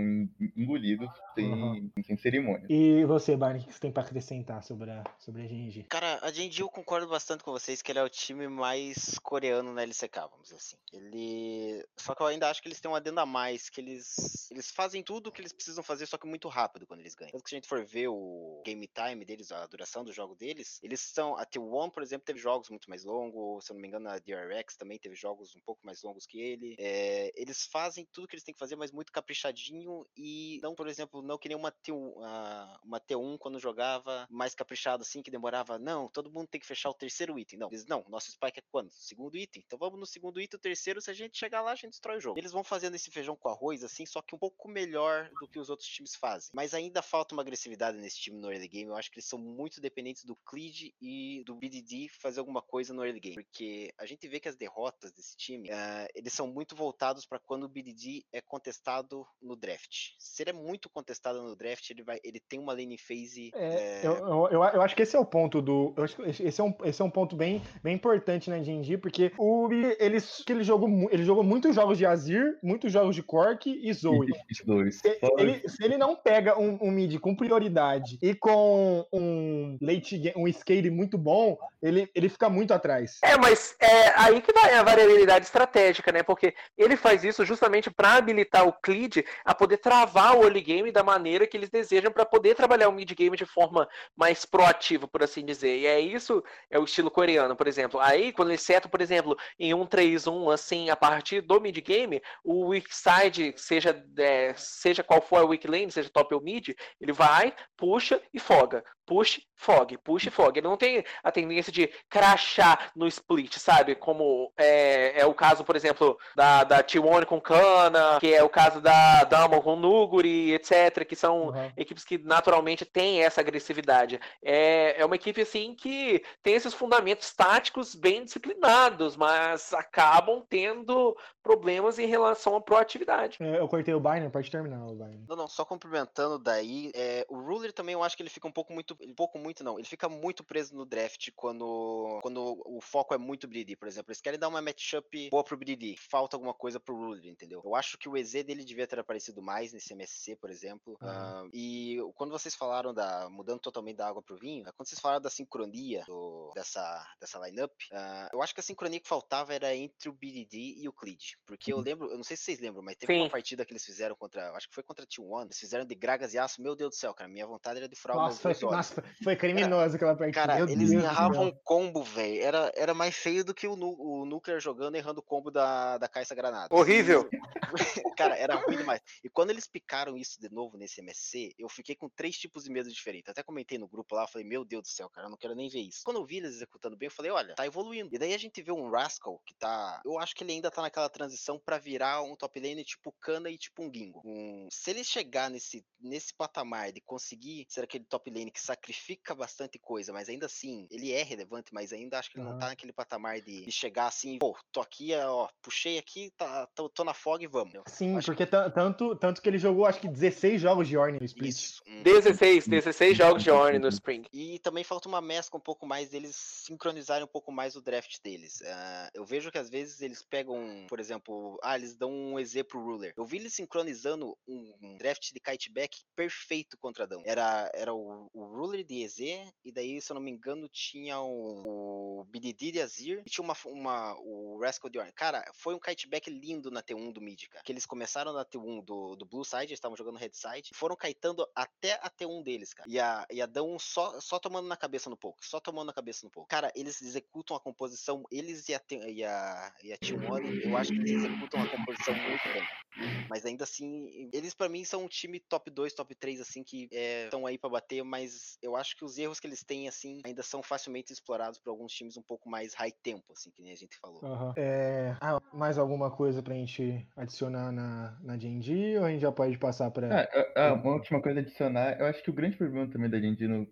engolidos sem, uhum. sem cerimônia. E você, Barney, o que você tem pra acrescentar sobre a, sobre a GNG? Cara, a GNG eu concordo bastante com vocês que ele é o time mais coreano na LCK, vamos dizer assim. Ele. Só que eu ainda acho que eles têm um adendo a mais, que eles. Eles fazem tudo o que eles precisam fazer, só que muito rápido quando eles ganham. Tanto que se a gente for ver o game time deles, a duração do jogo deles, eles são. A T1, por exemplo, teve jogos muito mais longos. Se eu não me engano, a DRX também teve jogos um pouco mais longos que ele. É, eles fazem tudo que eles têm que fazer, mas muito caprichadinho e não, por exemplo, não que nem uma T1, uma T1 quando jogava mais caprichado assim, que demorava. Não, todo mundo tem que fechar o terceiro item. Não, eles não. Nosso spike é quando? Segundo item. Então vamos no segundo item, o terceiro. Se a gente chegar lá, a gente destrói o jogo. Eles vão fazendo esse feijão com arroz assim, só que um pouco melhor do que os outros times fazem. Mas ainda ainda falta uma agressividade nesse time no early game. Eu acho que eles são muito dependentes do Creed e do BDD fazer alguma coisa no early game. Porque a gente vê que as derrotas desse time, uh, eles são muito voltados para quando o BDD é contestado no draft. Se ele é muito contestado no draft, ele, vai, ele tem uma lane phase. É, é... Eu, eu, eu, acho que esse é o ponto do. Eu acho que esse é um, esse é um ponto bem, bem importante na D&D, porque o ele, ele, jogou, ele jogou muitos jogos de Azir, muitos jogos de Cork e Zoe. [laughs] se, ele, se ele não pega um, um mid com prioridade e com um late um scale muito bom, ele, ele fica muito atrás. É, mas é aí que vai a variabilidade estratégica, né? Porque ele faz isso justamente para habilitar o Clid a poder travar o early game da maneira que eles desejam para poder trabalhar o mid game de forma mais proativa, por assim dizer. E é isso, é o estilo coreano, por exemplo. Aí, quando ele seta, por exemplo, em um 3-1, assim, a partir do mid game, o weak side, seja, é, seja qual for a weak lane, seja top ou mid, ele vai, puxa e foga push, fog, push, fog. Ele não tem a tendência de crachar no split, sabe? Como é, é o caso, por exemplo, da, da T1 com Kana, que é o caso da Damon com Nuguri, etc., que são uhum. equipes que naturalmente têm essa agressividade. É, é uma equipe, assim, que tem esses fundamentos táticos bem disciplinados, mas acabam tendo problemas em relação à proatividade. É, eu cortei o Biner, pode terminar o Biner. Não, não, só complementando daí, é, o Ruler também eu acho que ele fica um pouco muito um pouco muito não, ele fica muito preso no draft quando, quando o foco é muito BD, por exemplo. Eles querem dar uma matchup boa pro BD, falta alguma coisa pro Ruler, entendeu? Eu acho que o EZ dele devia ter aparecido mais nesse MSC, por exemplo. Uhum. Uh, e quando vocês falaram da, mudando totalmente da água pro vinho, quando vocês falaram da sincronia do, dessa, dessa lineup, uh, eu acho que a sincronia que faltava era entre o BDD e o Clid. Porque eu uhum. lembro, eu não sei se vocês lembram, mas teve Sim. uma partida que eles fizeram contra, acho que foi contra T1, eles fizeram de gragas e aço, meu Deus do céu, cara, minha vontade era de furar Nossa, meus olhos. Nossa, foi criminoso aquela partida. Cara, Meu eles Deus erravam combo, velho. Era, era mais feio do que o, o Nuclear jogando errando o combo da, da Caixa Granada. Horrível! [laughs] cara, era ruim demais. E quando eles picaram isso de novo nesse MSC, eu fiquei com três tipos de medo diferentes. Até comentei no grupo lá, falei, meu Deus do céu, cara, eu não quero nem ver isso. Quando eu vi eles executando bem, eu falei, olha, tá evoluindo. E daí a gente vê um Rascal que tá. Eu acho que ele ainda tá naquela transição para virar um top lane tipo Cana e tipo um Gingo. Um... Se ele chegar nesse, nesse patamar de conseguir ser aquele top lane que sacrifica bastante coisa, mas ainda assim, ele é relevante, mas ainda acho que ele uhum. não tá naquele patamar de, de, chegar assim, pô, tô aqui, ó, puxei aqui, tá, tô, tô na fog e vamos. Sim, acho porque que... tanto, tanto que ele jogou, acho que 16 jogos de Orne no Spring. Isso. 16, 16 jogos de Orne no Spring. E também falta uma mescla um pouco mais deles sincronizarem um pouco mais o draft deles. Uh, eu vejo que às vezes eles pegam, por exemplo, ah, eles dão um EZ pro Ruler. Eu vi eles sincronizando um, um draft de kiteback perfeito contra Adão. Era, era o, o Ruler de EZ e daí, se eu não me engano, tinha o, o BDD de Azir e tinha uma, uma, o Rascal de Orn. Cara, foi um kiteback lindo na T1 do Mid, cara. Que eles começaram na T1 do, do Blue Side, eles estavam jogando Red Side, foram kitando até a T1 deles, cara. E a, e a Dão só, só tomando na cabeça no pouco, só tomando na cabeça no pouco. Cara, eles executam a composição, eles e a, e a, e a T1, eu acho que eles executam a composição muito bem. Mas ainda assim, eles para mim são um time top 2, top 3, assim, que estão é, aí para bater, mas eu acho que os erros que eles têm, assim, ainda são facilmente explorados por alguns times um pouco mais high tempo, assim, que nem a gente falou. Uhum. É... Ah, mais alguma coisa pra gente adicionar na, na D&D ou a gente já pode passar pra... Ah, ah, uma última coisa a adicionar, eu acho que o grande problema também da D&D, no,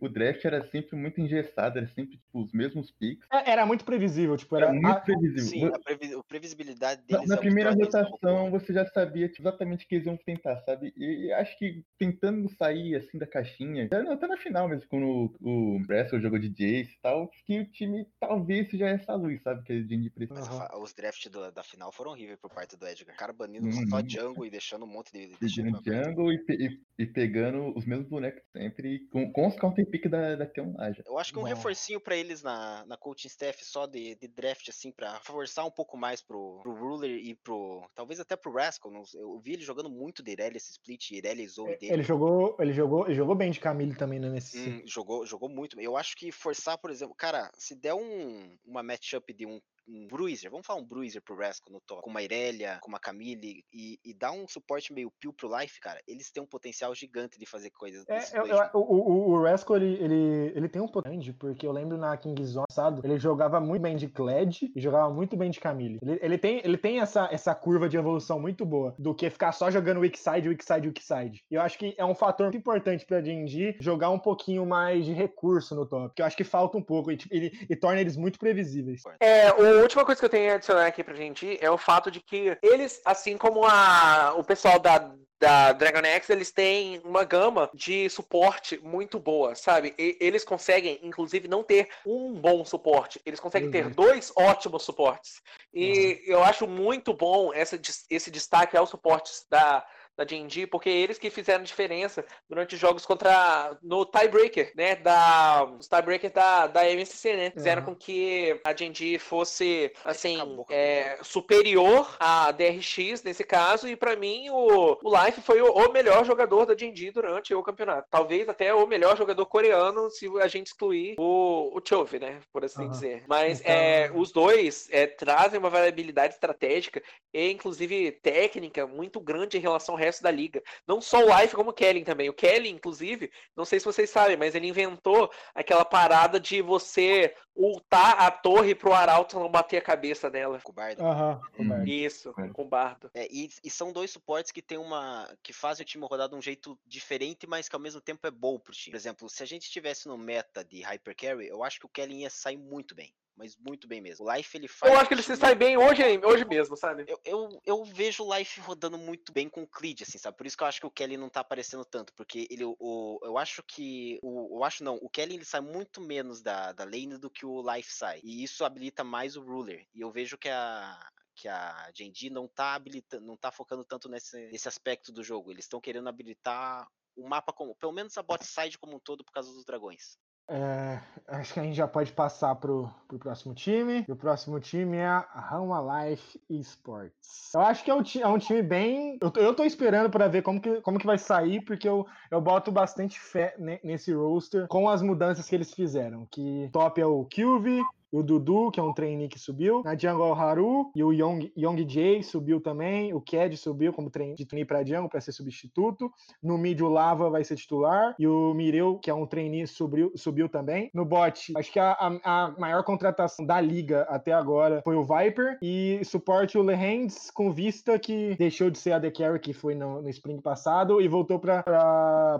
o draft era sempre muito engessado, era sempre, tipo, os mesmos picks. É, era muito previsível, tipo, era... era muito previsível. Sim, a, previs... a previsibilidade deles Na, na é primeira rotação, você já sabia tipo, exatamente o que eles iam tentar, sabe? E, e, acho que tentando sair, assim, da caixinha, até na final mesmo, quando o, o Bressel jogou de Jace e tal, que o time talvez seja essa luz, sabe? Que a gente precisa. Mas os drafts do, da final foram horríveis por parte do Edgar. O cara banindo uhum. só jungle e deixando um monte de. Deixando jungle e, e, e, pegando os mesmos bonecos sempre, com, com os counter pick da, da T1 Eu acho que um Bom. reforcinho pra eles na, na coaching staff só de, de draft, assim, pra forçar um pouco mais pro, pro Ruler e pro. Talvez até pro Rascal. Eu vi ele jogando muito de Irelia esse split, Irelia e Zoe é, dele. Ele jogou, ele jogou, ele jogou bem de Camille também né, nesse. Hum, jogou, jogou muito. Eu acho que forçar, por exemplo, cara, se der um, uma matchup de um um bruiser, vamos falar um bruiser pro Rascal no top, com uma Irelia, com uma Camille, e, e dar um suporte meio pio pro Life, cara, eles têm um potencial gigante de fazer coisas É, eu- eu- o, o, o Rascal, ele, ele, ele tem um potente, porque eu lembro na Kingzone passado, ele jogava muito bem de Kled e jogava muito bem de Camille. Ele, ele tem, ele tem essa, essa curva de evolução muito boa, do que ficar só jogando weak side, weak side, weak side. E eu acho que é um fator muito importante pra D&D jogar um pouquinho mais de recurso no top, que eu acho que falta um pouco, e, tipo, ele- e torna eles muito previsíveis. É, a última coisa que eu tenho a adicionar aqui pra gente é o fato de que eles, assim como a, o pessoal da, da Dragon X, eles têm uma gama de suporte muito boa, sabe? E- eles conseguem, inclusive, não ter um bom suporte. Eles conseguem ter Uhum. dois ótimos suportes. E eu acho muito bom essa, esse destaque aos suportes da, da D&D, porque eles que fizeram diferença durante os jogos contra no tiebreaker, né, da os tiebreaker da, da MSC, né, fizeram Aham. com que a D&D fosse assim é, superior à DRX nesse caso e pra mim o, o Life foi o, o melhor jogador da D&D durante o campeonato, talvez até o melhor jogador coreano se a gente excluir o, o Chove, né, por assim Aham. dizer. Mas Então- é, os dois é, trazem uma variabilidade estratégica e inclusive técnica muito grande em relação ao resto da liga. Não só o Life, como o Kelly também. O Kelly, inclusive, não sei se vocês sabem, mas ele inventou aquela parada de você ultar a torre pro Arauto não bater a cabeça dela. Com o Bardo. Aham, Uhum. Roberto. Isso, É. com o Bardo. É, e, e são dois suportes que tem uma. que fazem o time rodar de um jeito diferente, mas que ao mesmo tempo é bom pro time. Por exemplo, se a gente estivesse no meta de Hyper Carry, eu acho que o Kellen ia sair muito bem. Mas muito bem mesmo. O Life ele faz. Eu acho que ele se sai bem hoje, hoje mesmo, sabe? Eu, eu, eu vejo o Life rodando muito bem com o Creed, assim, sabe? Por isso que eu acho que o Kelly não tá aparecendo tanto, porque ele, o, eu acho que, o, eu acho não, o Kelly ele sai muito menos da, da lane do que o Life sai, e isso habilita mais o Ruler, e eu vejo que a, que a Genji não tá habilitando, não tá focando tanto nesse, nesse aspecto do jogo, eles estão querendo habilitar o mapa como, pelo menos a bot side como um todo por causa dos dragões. É, acho que a gente já pode passar pro, pro próximo time. E o próximo time é a Rama Life Esports. Eu acho que é um, é um time bem. Eu eu tô esperando para ver como que, como que vai sair, porque eu, eu boto bastante fé ne- nesse roster com as mudanças que eles fizeram. Que top é o Kyuvi, o Dudu, que é um trainee que subiu. Na Jungle Haru e o Young, Young Jay subiu também. O Ked subiu como trainee, de trainee pra Jungle para ser substituto. No mid, o Lava vai ser titular. E o Mireu, que é um trainee, subiu, subiu também. No bot, acho que a, a- a maior contratação da liga até agora foi o Viper. E suporte o Lehands com vista que deixou de ser a The Carry que foi no, no Spring passado e voltou pra,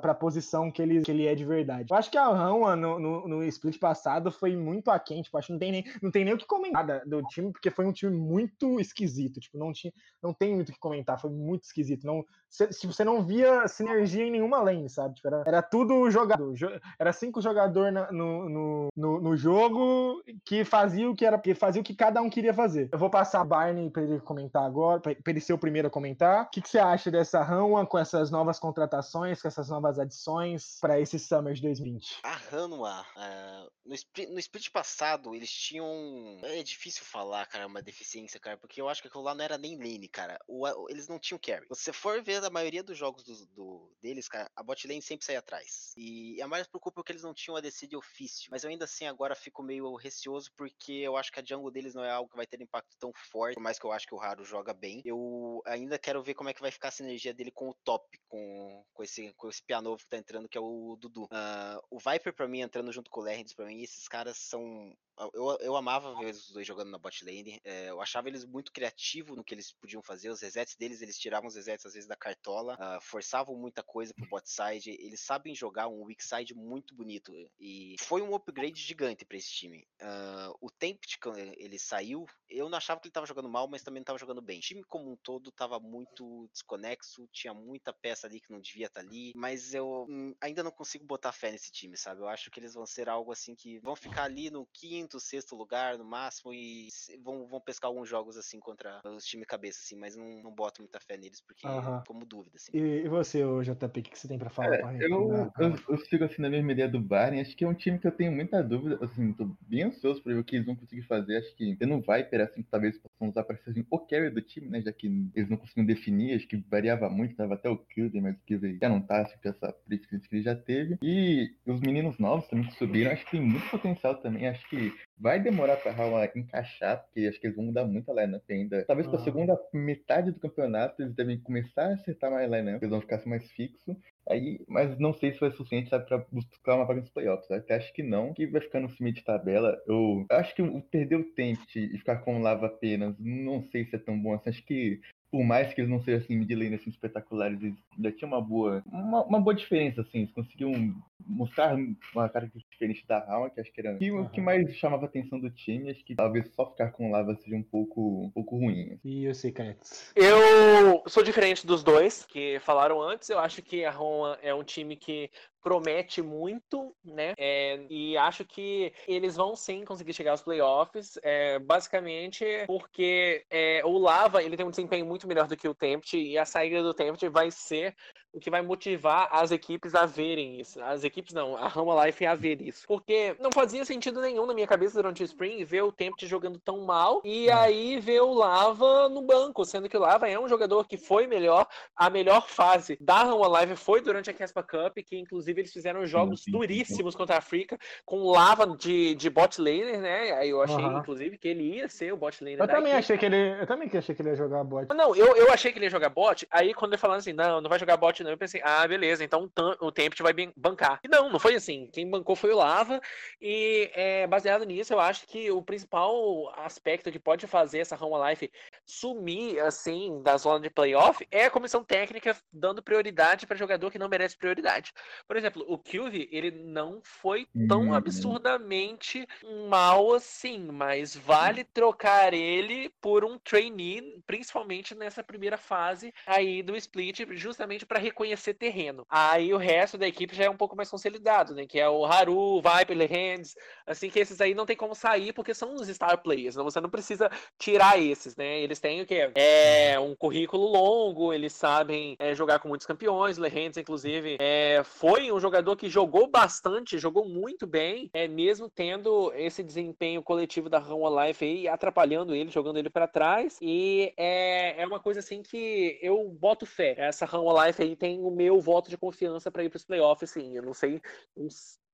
pra posição que ele, que ele é de verdade. Eu acho que a Rama no, no, no split passado foi muito aquém. Tipo, acho que não tem nem, não tem nem o que comentar do time, porque foi um time muito esquisito. Tipo, não, tinha, não tem muito o que comentar. Foi muito esquisito. Não, se, você não via sinergia em nenhuma lane, sabe? Tipo, era, era tudo jogador. Jo- era cinco jogadores no, no, no, no jogo que fazia o que era, que fazia o que cada um queria fazer. Eu vou passar a Barney para ele comentar agora, para ele ser o primeiro a comentar. O que, que você acha dessa Rama com essas novas contratações, com essas novas adições para esse Summer de 2020? A Hanwha, ah, no, split, no split passado, eles tinham. É difícil falar, cara, uma deficiência, cara, porque eu acho que aquilo lá não era nem lane, cara. O- eles não tinham carry. Se você for ver a maioria dos jogos do, do- deles, cara, a bot lane sempre sai atrás. E é mais por culpa que eles não tinham a DC de ofício. Mas eu ainda assim agora fico meio receoso, porque eu acho que a jungle deles não é algo que vai ter impacto tão forte, por mais que eu acho que o Haru joga bem. Eu ainda quero ver como é que vai ficar a sinergia dele com o top, com, com esse, com esse piano novo que tá entrando, que é o Dudu. Ah, o Viper, pra mim, entrando junto com o Lerns, pra mim, esses caras são. Eu, eu amava ver os dois jogando na bot lane. eh, eu achava eles muito criativos no que eles podiam fazer. Os resets deles, eles tiravam os resets às vezes da cartola, ah, forçavam muita coisa pro bot side. Eles sabem jogar um weak side muito bonito. E foi um upgrade gigante pra esse time. Ah, o Tempest, quando ele saiu, eu não achava que ele tava jogando mal, mas também não tava jogando bem. O time como um todo tava muito desconexo, tinha muita peça ali que não devia estar ali, mas eu hum, ainda não consigo botar fé nesse time, sabe? Eu acho que eles vão ser algo assim que vão ficar ali no quinto, sexto lugar no máximo e vão, vão pescar alguns jogos assim contra os times cabeça, assim, mas não, não boto muita fé neles porque Aham. como dúvida, assim. E, e você, JP, o que, você tem para falar? É, pra eu, eu, eu sigo assim na mesma ideia do Bayern. Acho que é um time que eu tenho muita dúvida. Assim, tô bem ansioso pra ver o que eles vão conseguir fazer. Acho que tendo um Viper, assim, talvez vão usar para ser assim, o carry do time, né? Já que eles não conseguiam definir, acho que variava muito, tava até o Kilden, mas o Kilden já não tá, acho que essa política que ele já teve. E os meninos novos também que subiram, acho que tem muito potencial também. Acho que vai demorar pra Raul encaixar, porque acho que eles vão mudar muito a lineup ainda. Talvez uhum. pra segunda metade do campeonato eles devem começar a acertar mais a lineup, eles vão ficar mais fixos. Aí, mas não sei se vai ser suficiente sabe, pra buscar uma vaga nos playoffs. Até acho que não, que vai ficar no cima de tabela. Eu acho que perder o tempo e ficar com lava apenas, não sei se é tão bom assim. Acho que por mais que eles não sejam assim mid lane assim, espetaculares, eles ainda tinha uma boa uma, uma, boa diferença assim, eles conseguiam mostrar uma característica diferente da Rauma, que acho que era uhum. o que mais chamava a atenção do time, acho que talvez só ficar com lava seja um pouco um pouco ruim. E o Secrets? Eu sou diferente dos dois que falaram antes, eu acho que a Roma é um time que promete muito, né? É, e acho que eles vão sim conseguir chegar aos playoffs, é, basicamente porque é, o Lava ele tem um desempenho muito melhor do que o Tempt e a saída do Tempt vai ser o que vai motivar as equipes a verem isso. As equipes não, a Rama Life a ver isso. Porque não fazia sentido nenhum na minha cabeça durante o Spring ver o Tempt jogando tão mal e é. aí ver o Lava no banco, sendo que o Lava é um jogador que foi melhor, a melhor fase da Rama Live foi durante a Caspa Cup, que inclusive eles fizeram jogos sim, sim, duríssimos sim. contra a África, com Lava de, de bot laner, né? Aí eu achei, uhum. inclusive, que ele ia ser o bot laner. Eu também equipe. achei que ele. Eu também achei que ele ia jogar bot. Não, eu, eu achei que ele ia jogar bot, aí quando ele falando assim, não, não vai jogar bot não, eu pensei, ah, beleza, então o Tempt vai bancar. E não, não foi assim. Quem bancou foi o Lava. E é, baseado nisso, eu acho que o principal aspecto que pode fazer essa Home Life sumir, assim, da zona de playoff é a comissão técnica dando prioridade para jogador que não merece prioridade. Por exemplo, o Kyuvi, ele não foi tão uhum. absurdamente mal assim, mas vale trocar ele por um trainee, principalmente nessa primeira fase aí do split, justamente para reconhecer terreno. Aí o resto da equipe já é um pouco mais consolidado, né? Que é o Haru, Viper, Hands, assim que esses aí não tem como sair porque são os star players, né? você não precisa tirar esses, né? Eles têm o quê? É um currículo longo, eles sabem é, jogar com muitos campeões, Hands, inclusive, é, foi um jogador que jogou bastante, jogou muito bem, é mesmo tendo esse desempenho coletivo da Run Life aí atrapalhando ele, jogando ele para trás. E é, é uma coisa assim que eu boto fé. Essa Run Life aí tem o meu voto de confiança para ir para os playoffs, sim. Eu não sei,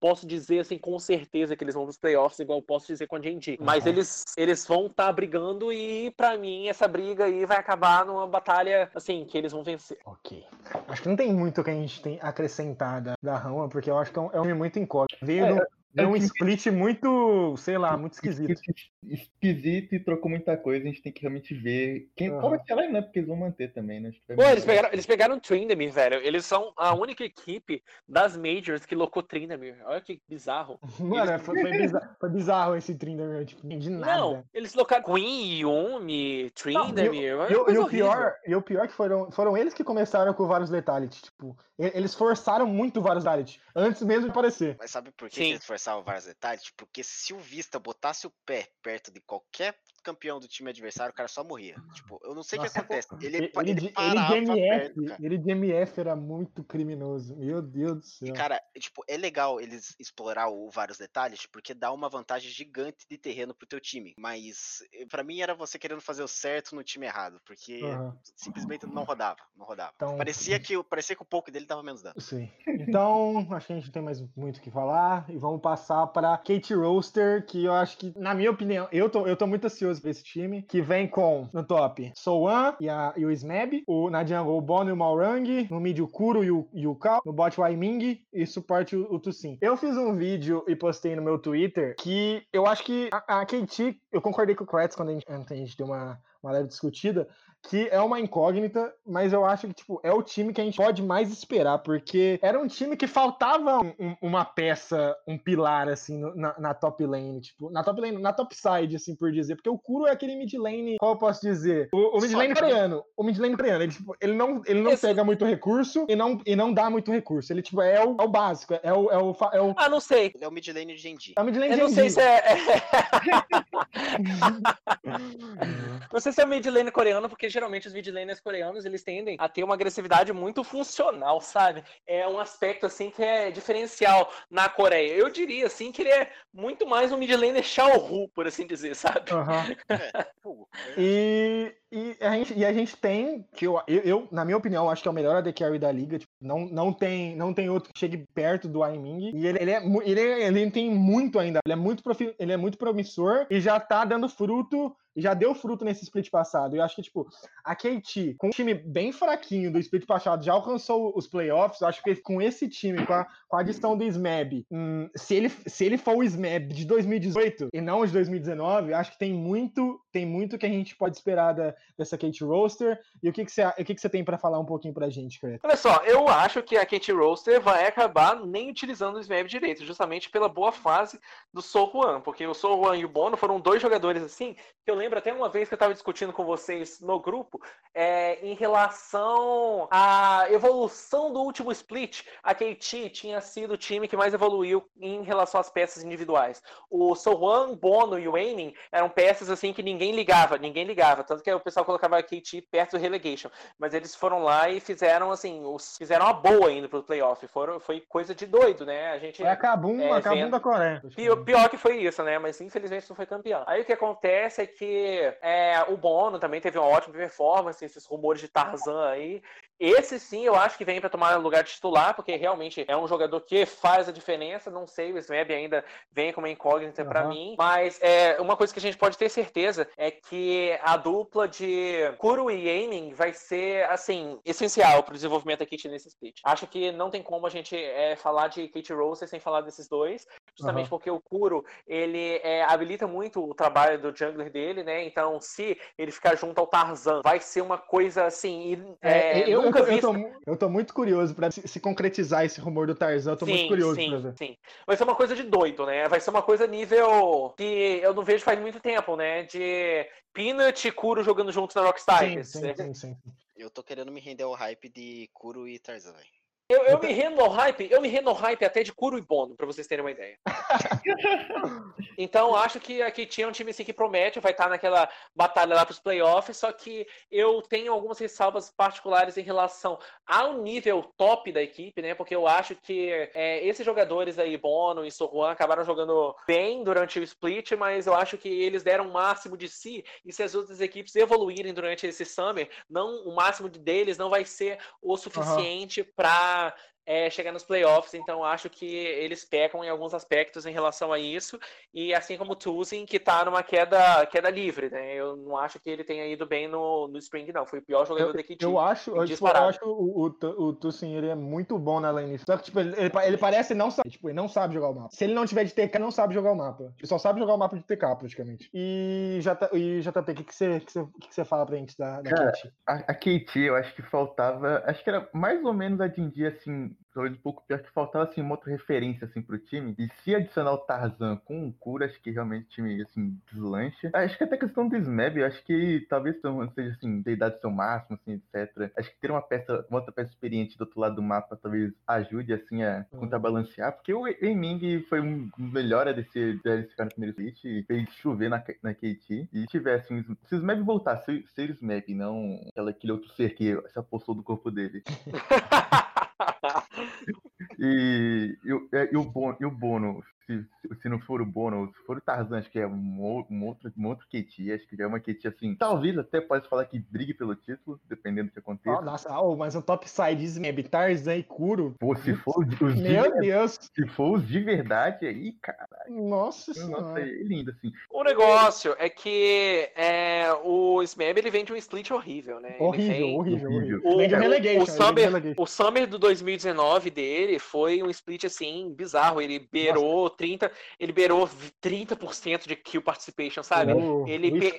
posso dizer assim com certeza que eles vão para os playoffs, igual posso dizer com a gente. Uhum. Mas eles, eles vão estar tá brigando e para mim essa briga aí vai acabar numa batalha assim que eles vão vencer. Ok. Acho que não tem muito que a gente tem acrescentada da Rama, porque eu acho que é um, é um muito incógnito. Veio é, do, é um split muito, sei lá, muito esquisito. Esquisito e trocou muita coisa. A gente tem que realmente ver quem, uhum. qual vai ser a lineup que eles vão manter também, né? Pô, eles pegaram, eles pegaram o Tryndamere, velho. Eles são a única equipe das Majors que locou Tryndamere. Olha que bizarro. [laughs] Mano, eles... foi, foi, bizarro, foi, bizarro, esse Tryndamere, tipo, de nada. Não, eles locaram Queen, Yumi, Tryndamere. E, o pior, e o pior que foram, foram eles que começaram com vários Lethality. Tipo, eles forçaram muito vários Lethality, antes mesmo de aparecer. Mas sabe por que, que eles forçaram? Conversava vários detalhes, porque se o Vista botasse o pé perto de qualquer campeão do time adversário, o cara só morria. Tipo, eu não sei o que acontece. Ele, ele, ele, ele, ele de MF, perto, ele de MF era muito criminoso. Meu Deus do céu. E, cara, tipo, é legal eles explorar o, vários detalhes, porque dá uma vantagem gigante de terreno pro teu time. Mas eh, para mim era você querendo fazer o certo no time errado, porque uhum. simplesmente não rodava, não rodava. Então, parecia que parecia que o pouco dele tava menos dano. Sim. Então, acho que a gente não tem mais muito o que falar e vamos passar para Kate Roaster, que eu acho que, na minha opinião, eu tô, eu tô muito ansioso maravilhoso pra esse time, que vem com, no top, Souan e, a, e o Smeb, o, na jungle o Bono e o Malrang, no mid o Kuro e o, e o Kao, no bot o Aiming e suporte o, o. Eu fiz um vídeo e postei no meu Twitter que eu acho que a, a KT, eu concordei com o Kretz quando a gente, a gente deu uma, uma leve discutida, que é uma incógnita, mas eu acho que tipo, é o time que a gente pode mais esperar, porque era um time que faltava um, uma peça, um pilar, assim, na, na, top lane, tipo, na top lane, na top side, assim, por dizer, porque o Kuro é aquele mid lane, qual eu posso dizer? O, o mid lane coreano, o mid lane coreano, ele, tipo, ele não, ele não Esse... pega muito recurso e não, e não dá muito recurso, ele, tipo, é o, é o básico, é o, é o, é o... Ah, não sei. Ele é o mid lane de Genji. É o mid lane eu não sei se é... [laughs] não sei se é o mid lane coreano, porque geralmente os midlaners coreanos, eles tendem a ter uma agressividade muito funcional, sabe? É um aspecto, assim, que é diferencial na Coreia. Eu diria, assim, que ele é muito mais um midlaner Xiaohu, por assim dizer, sabe? Uhum. [laughs] e, e, a gente, e a gente tem, que eu, eu, na minha opinião, acho que é o melhor AD Carry da liga. Tipo, não, não, tem, não tem outro que chegue perto do Aiming. E ele, ele, é, ele, é, ele tem muito ainda. Ele é muito, profi, ele é muito promissor e já tá dando fruto já deu fruto nesse split passado. Eu acho que, tipo, a KT, com um time bem fraquinho do split passado, já alcançou os playoffs. Eu acho que com esse time, com a, com a adição do SMAB, hum, se, ele, se ele for o SMAB de 2018 e não de 2019, acho que tem muito, tem muito que a gente pode esperar da, dessa Kate Roaster. E o que, que, você, o que, que você tem para falar um pouquinho pra gente, Kurt? Olha só, eu acho que a Kate Roaster vai acabar nem utilizando o SMAB direito, justamente pela boa fase do Sohuan, porque o Sohuan e o Bono foram dois jogadores assim que eu lembro até uma vez que eu estava discutindo com vocês no grupo é, em relação à evolução do último split. A KT tinha sido o time que mais evoluiu em relação às peças individuais. O Sohan, Bono e o Aiming eram peças assim que ninguém ligava, ninguém ligava. Tanto que o pessoal colocava a KT perto do relegation. Mas eles foram lá e fizeram assim, os, fizeram a boa indo pro playoff. Foram, foi coisa de doido, né? A gente. É acabum, é, acabum da Coreia. Pior, pior que foi isso, né? Mas infelizmente não foi campeão. Aí o que acontece é que é, o Bono também teve uma ótima performance, esses rumores de Tarzan aí. Esse sim eu acho que vem para tomar lugar de titular, porque realmente é um jogador que faz a diferença. Não sei, o Smeb ainda vem como incógnita uhum. para mim. Mas é, uma coisa que a gente pode ter certeza é que a dupla de Kuro e Aiming vai ser, assim, essencial para o desenvolvimento da Kit nesse split. Acho que não tem como a gente é, falar de Kate Rose sem falar desses dois, justamente uhum. porque o Kuro ele é, habilita muito o trabalho do jungler dele, né? Então, se ele ficar junto ao Tarzan, vai ser uma coisa assim. É, é, eu, nunca eu, vi. Eu tô, eu tô muito curioso para se, se, concretizar esse rumor do Tarzan. Eu tô sim, muito curioso sim, pra ver. Sim. Vai ser uma coisa de doido, né? Vai ser uma coisa nível que eu não vejo faz muito tempo, né? De Peanut e Kuro jogando juntos na Rockstar. Sim, sim, sim, sim, Eu tô querendo me render ao hype de Kuro e Tarzan, velho. Eu, eu me rendo ao hype, eu me rendo ao hype até de Kuro e Bono, pra vocês terem uma ideia. [laughs] então, acho que aqui tinha um time assim que promete, vai estar naquela batalha lá pros playoffs, só que eu tenho algumas ressalvas particulares em relação ao nível top da equipe, né? Porque eu acho que é, esses jogadores aí, Bono e Soruan, acabaram jogando bem durante o split, mas eu acho que eles deram o máximo de si, e se as outras equipes evoluírem durante esse summer, não, o máximo deles não vai ser o suficiente uhum. Para é, chegar nos playoffs, então acho que eles pecam em alguns aspectos em relação a isso, e assim como o Tuzin, que tá numa queda, queda livre, né? Eu não acho que ele tenha ido bem no, no Spring, não. Foi o pior jogador eu, da equipe. Eu acho, eu, tipo, eu acho o, o, o Tuzin, ele é muito bom na lane. Só que, tipo, ele, ele, parece não saber, tipo, ele não sabe jogar o mapa. Se ele não tiver de TK, não sabe jogar o mapa. Ele só sabe jogar o mapa de TK, praticamente. E, J, e JP, o que, que, você, que, você, que você fala pra gente da, da Cara, KT? A, a KT, eu acho que faltava, acho que era mais ou menos a Dindi, assim, talvez um pouco pior que faltava assim uma outra referência assim pro time. E se adicionar o Tarzan com o Cura, acho que realmente o time assim deslancha. Acho que até questão do Smeb, acho que talvez seja assim, ter idade seu máximo, assim, etc. Acho que ter uma peça, uma outra peça experiente do outro lado do mapa talvez ajude assim a uhum. contrabalancear, porque o Eming foi um melhor a desse, desse ficar no primeiro split e fez chover na, na KT. E tivesse assim, se o Smeb voltasse, ser o Smeb, não aquele outro ser que se apossou do corpo dele. [laughs] [laughs] e, e, e, o Bono, e o Bono se, se não for o Bono, se for o Tarzan, acho que é um, um outro, um outro Keti, acho que já é uma Keti assim. Talvez até possa falar que brigue pelo título, dependendo do que aconteça. Oh, nossa, oh, mas o top side Smeb, Tarzan e Kuro. Pô, se for os Meu de, Deus! Se for os de verdade, aí, caralho. Nossa Nossa, é lindo, assim. O negócio é que é, o Smeb ele vem de um split horrível, né? Horrível, vem... horrível, horrível. O, vem de relegation, o, Summer, o Summer do 2019 dele foi um split assim, bizarro. Ele beirou 30, ele liberou 30% de kill participation, sabe? O, ele, o per,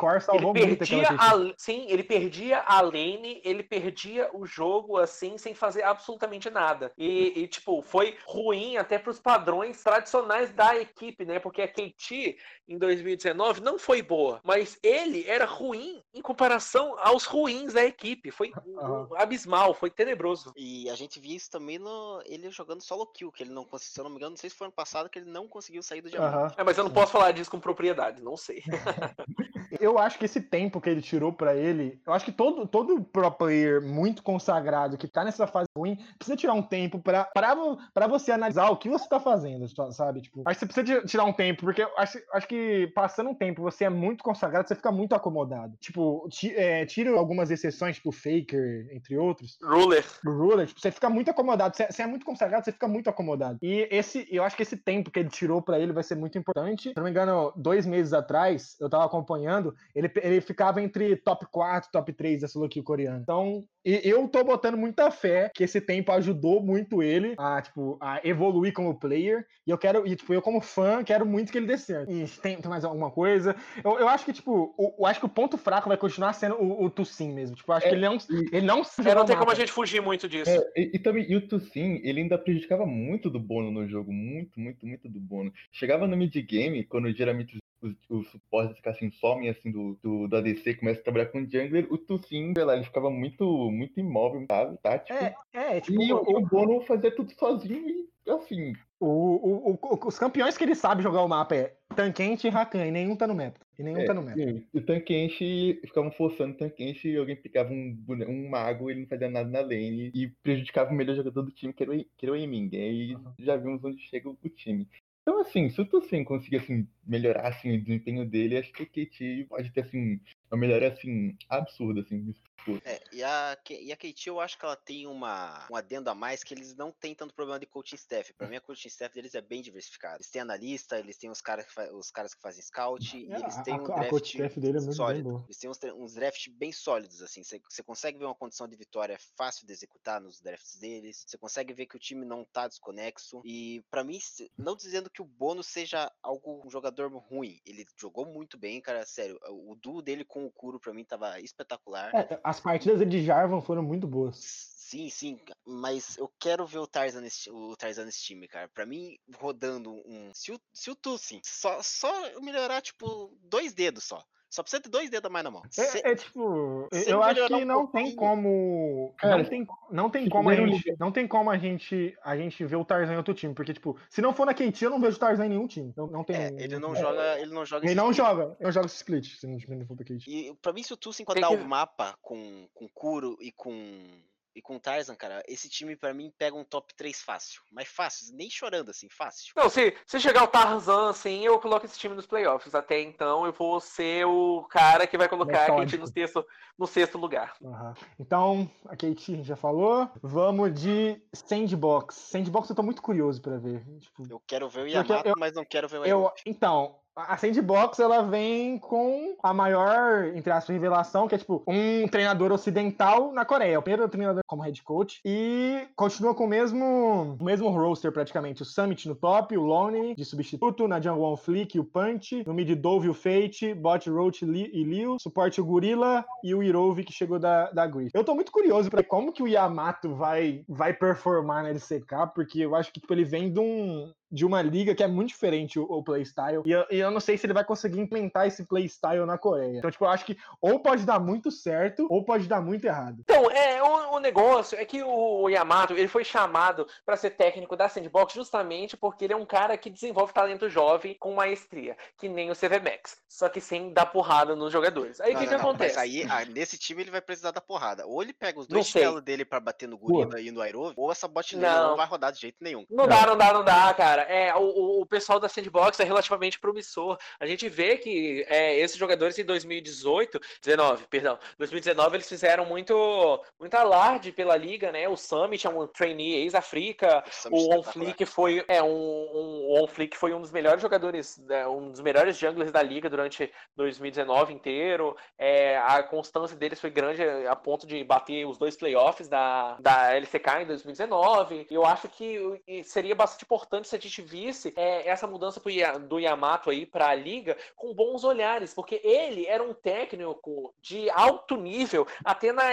ele perdia a, sim, ele perdia a lane, ele perdia o jogo assim sem fazer absolutamente nada. E, e tipo, foi ruim até para os padrões tradicionais da equipe né? Porque a KT em 2019 não foi boa, mas ele era ruim em comparação aos ruins da equipe. Foi [laughs] um, um abismal, foi tenebroso. E a gente via isso também no ele jogando solo kill, que ele não conseguiu, se eu não me engano, não sei se foi ano passado que ele não conseguiu sair do diamante. Aham. É, mas eu não posso falar disso com propriedade, não sei. [laughs] Eu acho que esse tempo que ele tirou pra ele, eu acho que todo, todo pro player muito consagrado que tá nessa fase ruim, precisa tirar um tempo pra, pra, vo- pra você analisar o que você tá fazendo, sabe? Tipo, acho que você precisa ti- tirar um tempo, porque eu acho, acho que passando um tempo você é muito consagrado, você fica muito acomodado. Tipo, ti, é, tira algumas exceções, tipo Faker, entre outros. Ruler. Ruler, tipo, você fica muito acomodado. Você, você é muito consagrado, você fica muito acomodado. E esse, eu acho que esse tempo que ele tirou pra ele vai ser muito importante. Se não me engano, dois meses atrás, eu tava acompanhando, ele, ele ficava entre top 4, top 3 da solo kill coreana. Então, e- eu tô botando muita fé que esse tempo ajudou muito ele a, tipo, a evoluir como player. E eu quero, e, tipo, eu como fã, quero muito que ele dê certo. E tem, tem mais alguma coisa? Eu, eu acho que, tipo, o, eu acho que o ponto fraco vai continuar sendo o, o Tussin mesmo. Tipo, eu acho É, que ele não, ele não É, não tem como a gente fugir muito disso. É, e, e também, e o Tussin, ele ainda prejudicava muito do Bono no jogo, muito, muito, muito do Bono. Chegava no mid-game, quando geralmente os, os suportes assim, somem assim do, do, do ADC, começa a trabalhar com o jungler, o Tussin, sei lá, ele ficava muito, muito imóvel, sabe, tático. É, é, tipo, e o, o- o Bono fazia tudo sozinho e, assim, O, o- o- os campeões que ele sabe jogar o mapa é Tankente e Rakan, e nenhum tá no meta. E nenhum É, tá no meta. sim, o Tankenshi, ficavam forçando o Tankenshi e alguém pegava um, um mago, ele não fazia nada na lane e prejudicava o melhor jogador do time, que era o, que era o Eming. Aí já vimos onde chega o, o time. Então, assim, se o Tussin conseguir assim, melhorar assim, o desempenho dele, acho que o KT pode ter assim, uma melhora assim, absurda. Assim. É, e a, e a KT eu acho que ela tem uma, um adendo a mais que eles não têm tanto problema de coaching staff. Pra mim, a coaching staff deles é bem diversificada. Eles têm analista, eles têm os, cara que os caras que fazem scout, e É, eles a- têm a- um a draft coach staff dele é muito sólido. Eles têm uns, uns drafts bem sólidos, assim. Você consegue ver uma condição de vitória fácil de executar nos drafts deles. Você consegue ver que o time não tá desconexo. E pra mim, não dizendo que o bônus seja algo um jogador ruim. Ele jogou muito bem, cara. Sério, o o duo dele com o Kuro pra mim tava espetacular. É, as partidas de Jarvan foram muito boas. Sim, sim, mas eu quero ver o Tarzan nesse, o Tarzan nesse time, cara. Pra mim, rodando um. Se o, se o Tussin só, só melhorar, tipo, dois dedos só. Só precisa ter dois dedos a mais na mão. Se- É, é tipo, eu acho que um não tem como. Cara, não tem, não tem como a gente. Não tem como a gente, a gente ver o Tarzan em outro time. Porque, tipo, se não for na KT, eu não vejo o Tarzan em nenhum time. Não, não tem. é, ele não tem- joga. Ele não joga Ele esse não split. joga. Ele não joga esse split, se não for pra. E pra mim, se o Tussin Tem enquadrar que- o mapa com, com Kuro e com. E com Tarzan, cara, esse time pra mim pega um top 3 fácil. Mas fácil, nem chorando assim, fácil. Não, se, se chegar o Tarzan assim, eu coloco esse time nos playoffs. Até então eu vou ser o cara que vai colocar a KT no Metódico. sexto, no sexto lugar. Aham. Então, a Kate a gente já falou. Vamos de Sandbox. Sandbox eu tô muito curioso pra ver. Tipo, Eu quero ver o Yamato, eu- mas não quero ver o eu, então, a Sandbox ela vem com a maior, entre aspas, revelação, que é tipo um treinador ocidental na Coreia. O primeiro treinador como head coach. E continua com o mesmo, o mesmo roster praticamente. O Summit no top, o Lone de substituto, na jungle o Flick e o Punch, no mid Dove e o Fate, bot Roach e Liu, suporte o Gorilla e o Irove que chegou da, da Griff. Eu tô muito curioso pra como que o Yamato vai, vai performar na LCK, porque eu acho que tipo, ele vem de um, de uma liga que é muito diferente o, o playstyle. E eu, e eu não sei se ele vai conseguir implementar esse playstyle na Coreia. Então, tipo, eu acho que ou pode dar muito certo, ou pode dar muito errado. Então, é, o, o negócio é que o Yamato ele foi chamado para ser técnico da Sandbox justamente porque ele é um cara que desenvolve talento jovem com maestria, que nem o CV Max, só que sem dar porrada nos jogadores. Aí o Não, que, não, que não, acontece? Mas aí, ah, nesse time, ele vai precisar da porrada. Ou ele pega os Não dois chinelos dele pra bater no Gorilla e no Aerov, ou essa bot lane Não. não vai rodar de jeito nenhum. Não dá, não dá, não dá, cara. É, o, o- o pessoal da Sandbox é relativamente promissor. A gente vê que é, esses jogadores em 2018, 19, perdão, 2019 eles fizeram muito, muito alarde pela liga, né? O Summit é um trainee ex-África, Summit o espetacular. Onflick foi é um, um o Onflick foi um dos melhores jogadores, né, um dos melhores junglers da liga durante 2019 inteiro. É, a constância deles foi grande a ponto de bater os dois playoffs da, da LCK em 2019. E eu acho que seria bastante importante se a gente visse é, essa mudança do Yamato aí para a liga com bons olhares, porque ele era um técnico de alto nível, até na,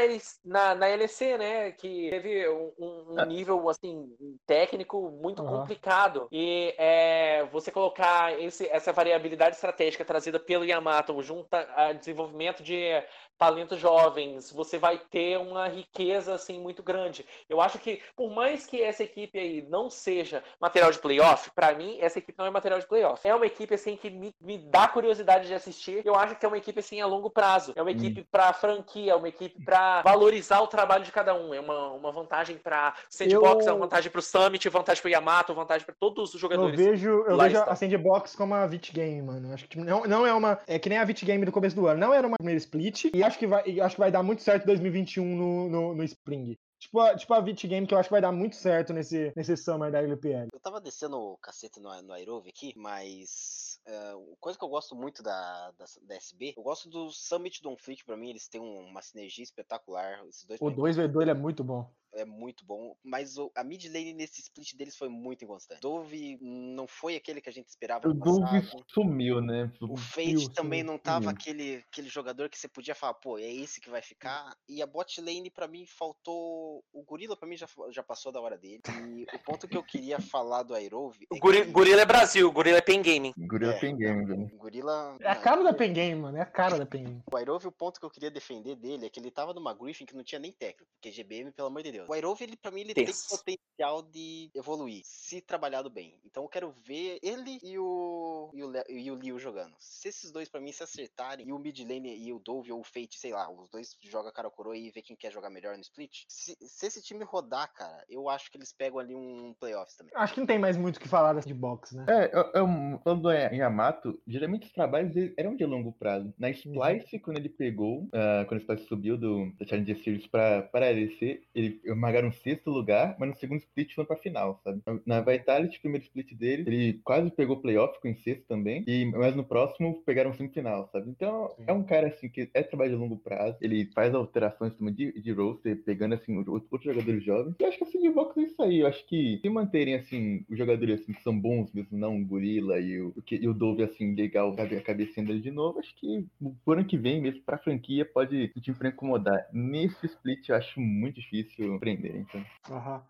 na, na LEC, né? Que teve um, um é. nível assim técnico muito uhum. complicado. E é, você colocar esse, essa variabilidade estratégica trazida pelo Yamato junto a desenvolvimento de talentos jovens, você vai ter uma riqueza assim muito grande. Eu acho que por mais que essa equipe aí não seja material de playoff, para mim essa equipe não é material de playoff. É uma equipe assim que me, me dá curiosidade de assistir. Eu acho que é uma equipe assim a longo prazo. É uma equipe hum. para franquia, é uma equipe para valorizar o trabalho de cada um. É uma, uma vantagem para Sandbox, eu... é uma vantagem para o Summit, vantagem para o Yamato, vantagem para todos os jogadores. Eu vejo, eu vejo a Sandbox como a Vit Game, mano. Acho que não, não é uma é que nem a Vit Game do começo do ano. Não era uma primeira split e acho que vai, acho que vai dar muito certo em 2021 no, no, no Spring. Tipo a, tipo a Vit Game, que eu acho que vai dar muito certo nesse, nesse Summer da LPL. Eu tava descendo o cacete no, no Aerove aqui, mas uh, coisa que eu gosto muito da, da, da, SB, eu gosto do Summit do Onflick, pra mim, eles têm uma sinergia espetacular. Esses dois o 2v2 é muito bom é muito bom, mas o, a mid lane nesse split deles foi muito inconstante. Dove não foi aquele que a gente esperava. O Dove sumiu, né? O Fate também não tava aquele, aquele jogador que você podia falar, pô, é esse que vai ficar. E a bot lane, para mim, faltou. O Gorila, para mim, já, já passou da hora dele. E o ponto que eu queria falar do Airove. É o que... Gorila é Brasil, o Gorila é Pen Game. Gorila é, é Pen Game, velho. Gorila. É a cara da Pen Game, mano. É a cara da Pen Game. O Airove, o ponto que eu queria defender dele é que ele tava numa Griffin que não tinha nem técnico. Porque GBM, pelo amor de Deus. O Iroh, ele, pra mim, ele Pensa. tem potencial de evoluir, se trabalhado bem. Então eu quero ver ele e o, e o, e o Liu jogando. Se esses dois, pra mim, se acertarem, e o mid lane e o Dove ou o Fate, sei lá, os dois jogam cara coroa e vê quem quer jogar melhor no split. Se, se, esse time rodar, cara, eu acho que eles pegam ali um playoffs também. Acho que não tem mais muito o que falar de box, né? É, eu, eu, falando do Yamato, geralmente os trabalhos eram de longo prazo. Na. Splice, uhum. quando ele pegou, uh, quando o Splice subiu do, da Challenger Series pra, pra LC, ele marcaram um sexto lugar, mas no segundo split foi pra final, sabe? Na Vitality, primeiro split dele, ele quase pegou playoff, ficou em sexto também, e, mas no próximo pegaram semifinal, sabe? Então Sim. é um cara assim que é trabalho de longo prazo, ele faz alterações também de, de roster, pegando assim outros jogadores jovens. E eu acho que assim, de Vox é isso aí. Eu acho que se manterem assim, os jogadores assim, que são bons mesmo, não o Gorila e o, e o Dove assim, legal, a cabecinha dele de novo, acho que por ano que vem mesmo, pra franquia, pode o time pra incomodar. Nesse split eu acho muito difícil prender, então. Uhum.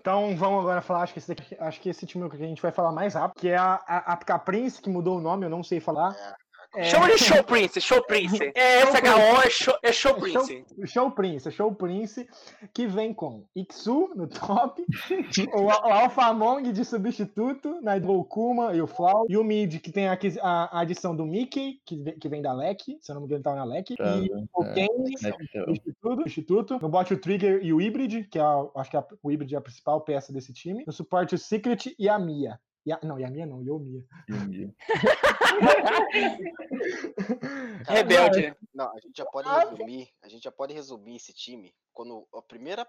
Então vamos agora falar, acho que, esse daqui, acho que esse time que a gente vai falar mais rápido, que é a, a, a Caprice, que mudou o nome, eu não sei falar. É. É... Chama de Show Prince, Show Prince. [laughs] É SHO, é Show, é show Prince. Show, show Prince, Show Prince, que vem com Iksu no top, [laughs] o, o Alphamong de substituto, na Kuma e o Flau, e o Mid, que tem a, a, adição do Mickey, que, que vem da LEC, se eu não me engano, ele tá na LEC, tá, e o é, Ken, é, instituto, instituto, no bot o Trigger e o Hybrid, que é a, acho que a, o Hybrid é a principal peça desse time, no suporte o Secret e a Mia. E a, não, e a minha não, Yomia. Yomia. Rebelde. Não, a gente já pode resumir, a gente já pode resumir esse time quando a primeira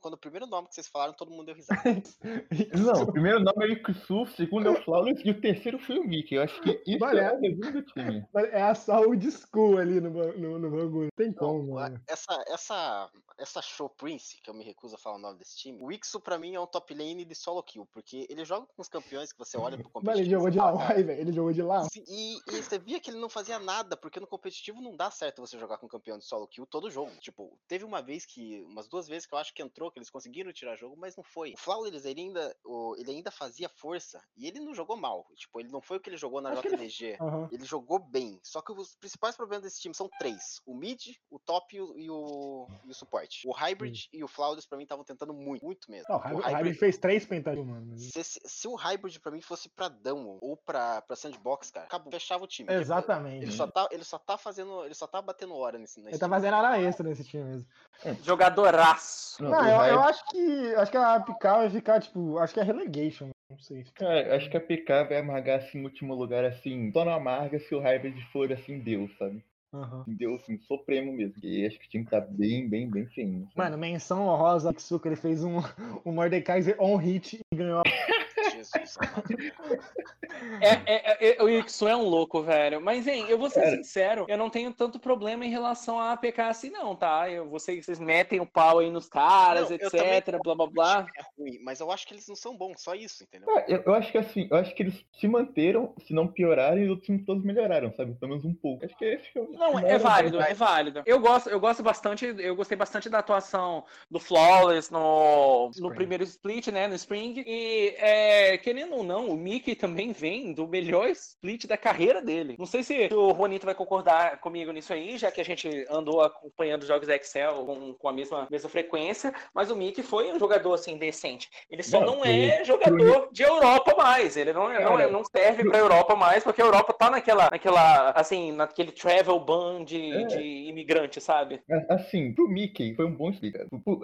quando o primeiro nome que vocês falaram, todo mundo deu risada. [laughs] Não, o primeiro nome é o Ikusu, o segundo é o Flawless e o terceiro foi o Mickey. Eu acho que isso é o resumo do time. [laughs] É a saúde school ali no, no, no bagulho. Tem como, mano. Essa, essa, essa Show Prince, que eu me recuso a falar o nome desse time, o Ixo pra mim é um top lane de solo kill, porque ele joga com os campeões que você olha pro competitivo. ele jogou de lá, [laughs] velho. Ele jogou de lá. E, e você via que ele não fazia nada, porque no competitivo não dá certo você jogar com campeão de solo kill todo jogo. Tipo, teve uma vez que. Umas duas vezes que eu acho que entrou, que eles conseguiram tirar jogo, mas não foi. O Flawless, ele ainda, ele ainda fazia força e ele não jogou mal. Tipo, ele não foi o que ele jogou na JDG. Ele... Uhum. ele... jogou bem. Só que os principais problemas desse time são três: o mid, o top e o, e o, e o suporte. O Hybrid hum. e o Flawless, pra mim, estavam tentando muito, muito mesmo. Não, o Hybrid, Hybrid fez três pentagens, mano. Se, se, se, o Hybrid, pra mim, fosse pra Damo ou pra, pra Sandbox, cara, acabou, fechava o time. Exatamente. Tipo, ele, só tá, ele só tá fazendo. Ele só tá batendo hora nesse. nesse ele tá fazendo hora extra nesse time mesmo. Jogadoraço. Não, eu, eu, acho que. Acho que a PK vai ficar, tipo. Acho que é relegation. Não sei. Cara, acho que a PK vai amargar assim, em último lugar, assim. Só não amarga se o Hybrid for assim, Deus, sabe? Uhum. Deu assim, supremo mesmo. E acho que o time tá bem, bem, bem feinho. Sabe? Mano, menção honrosa Kisuka, ele fez um, [laughs] um Mordekaiser on hit e ganhou. [laughs] Jesus. É, é, é, o Ixu é um louco, velho. Mas, hein, eu vou ser Cara. sincero, eu não tenho tanto problema em relação a APK assim, não, tá? Eu, vocês, vocês metem o pau aí nos caras, não, etc, blá blá blá. É ruim, mas eu acho que eles não são bons, só isso, entendeu? É, eu, eu, acho que assim, eu acho que eles se manteram, se não pioraram, e os outros times todos melhoraram, sabe? Pelo menos um pouco. Acho que é esse que eu, Não, é válido, é válido. Eu gosto, eu gosto bastante, eu gostei bastante da atuação do Flawless no, no primeiro split, né? No Spring. E é, querendo ou não, o Mickey também vem do melhor split da carreira dele. Não sei se o Juanito vai concordar comigo nisso aí, já que a gente andou acompanhando jogos da Excel com, com a mesma, mesma frequência, mas o Mickey foi um jogador assim decente. Ele só não, não é jogador de Europa mais. Ele não, não, não serve pra Europa mais, porque a Europa tá naquela, naquela assim, naquele travel ban de, é. de imigrante, sabe? Assim, pro Mickey foi um bom split.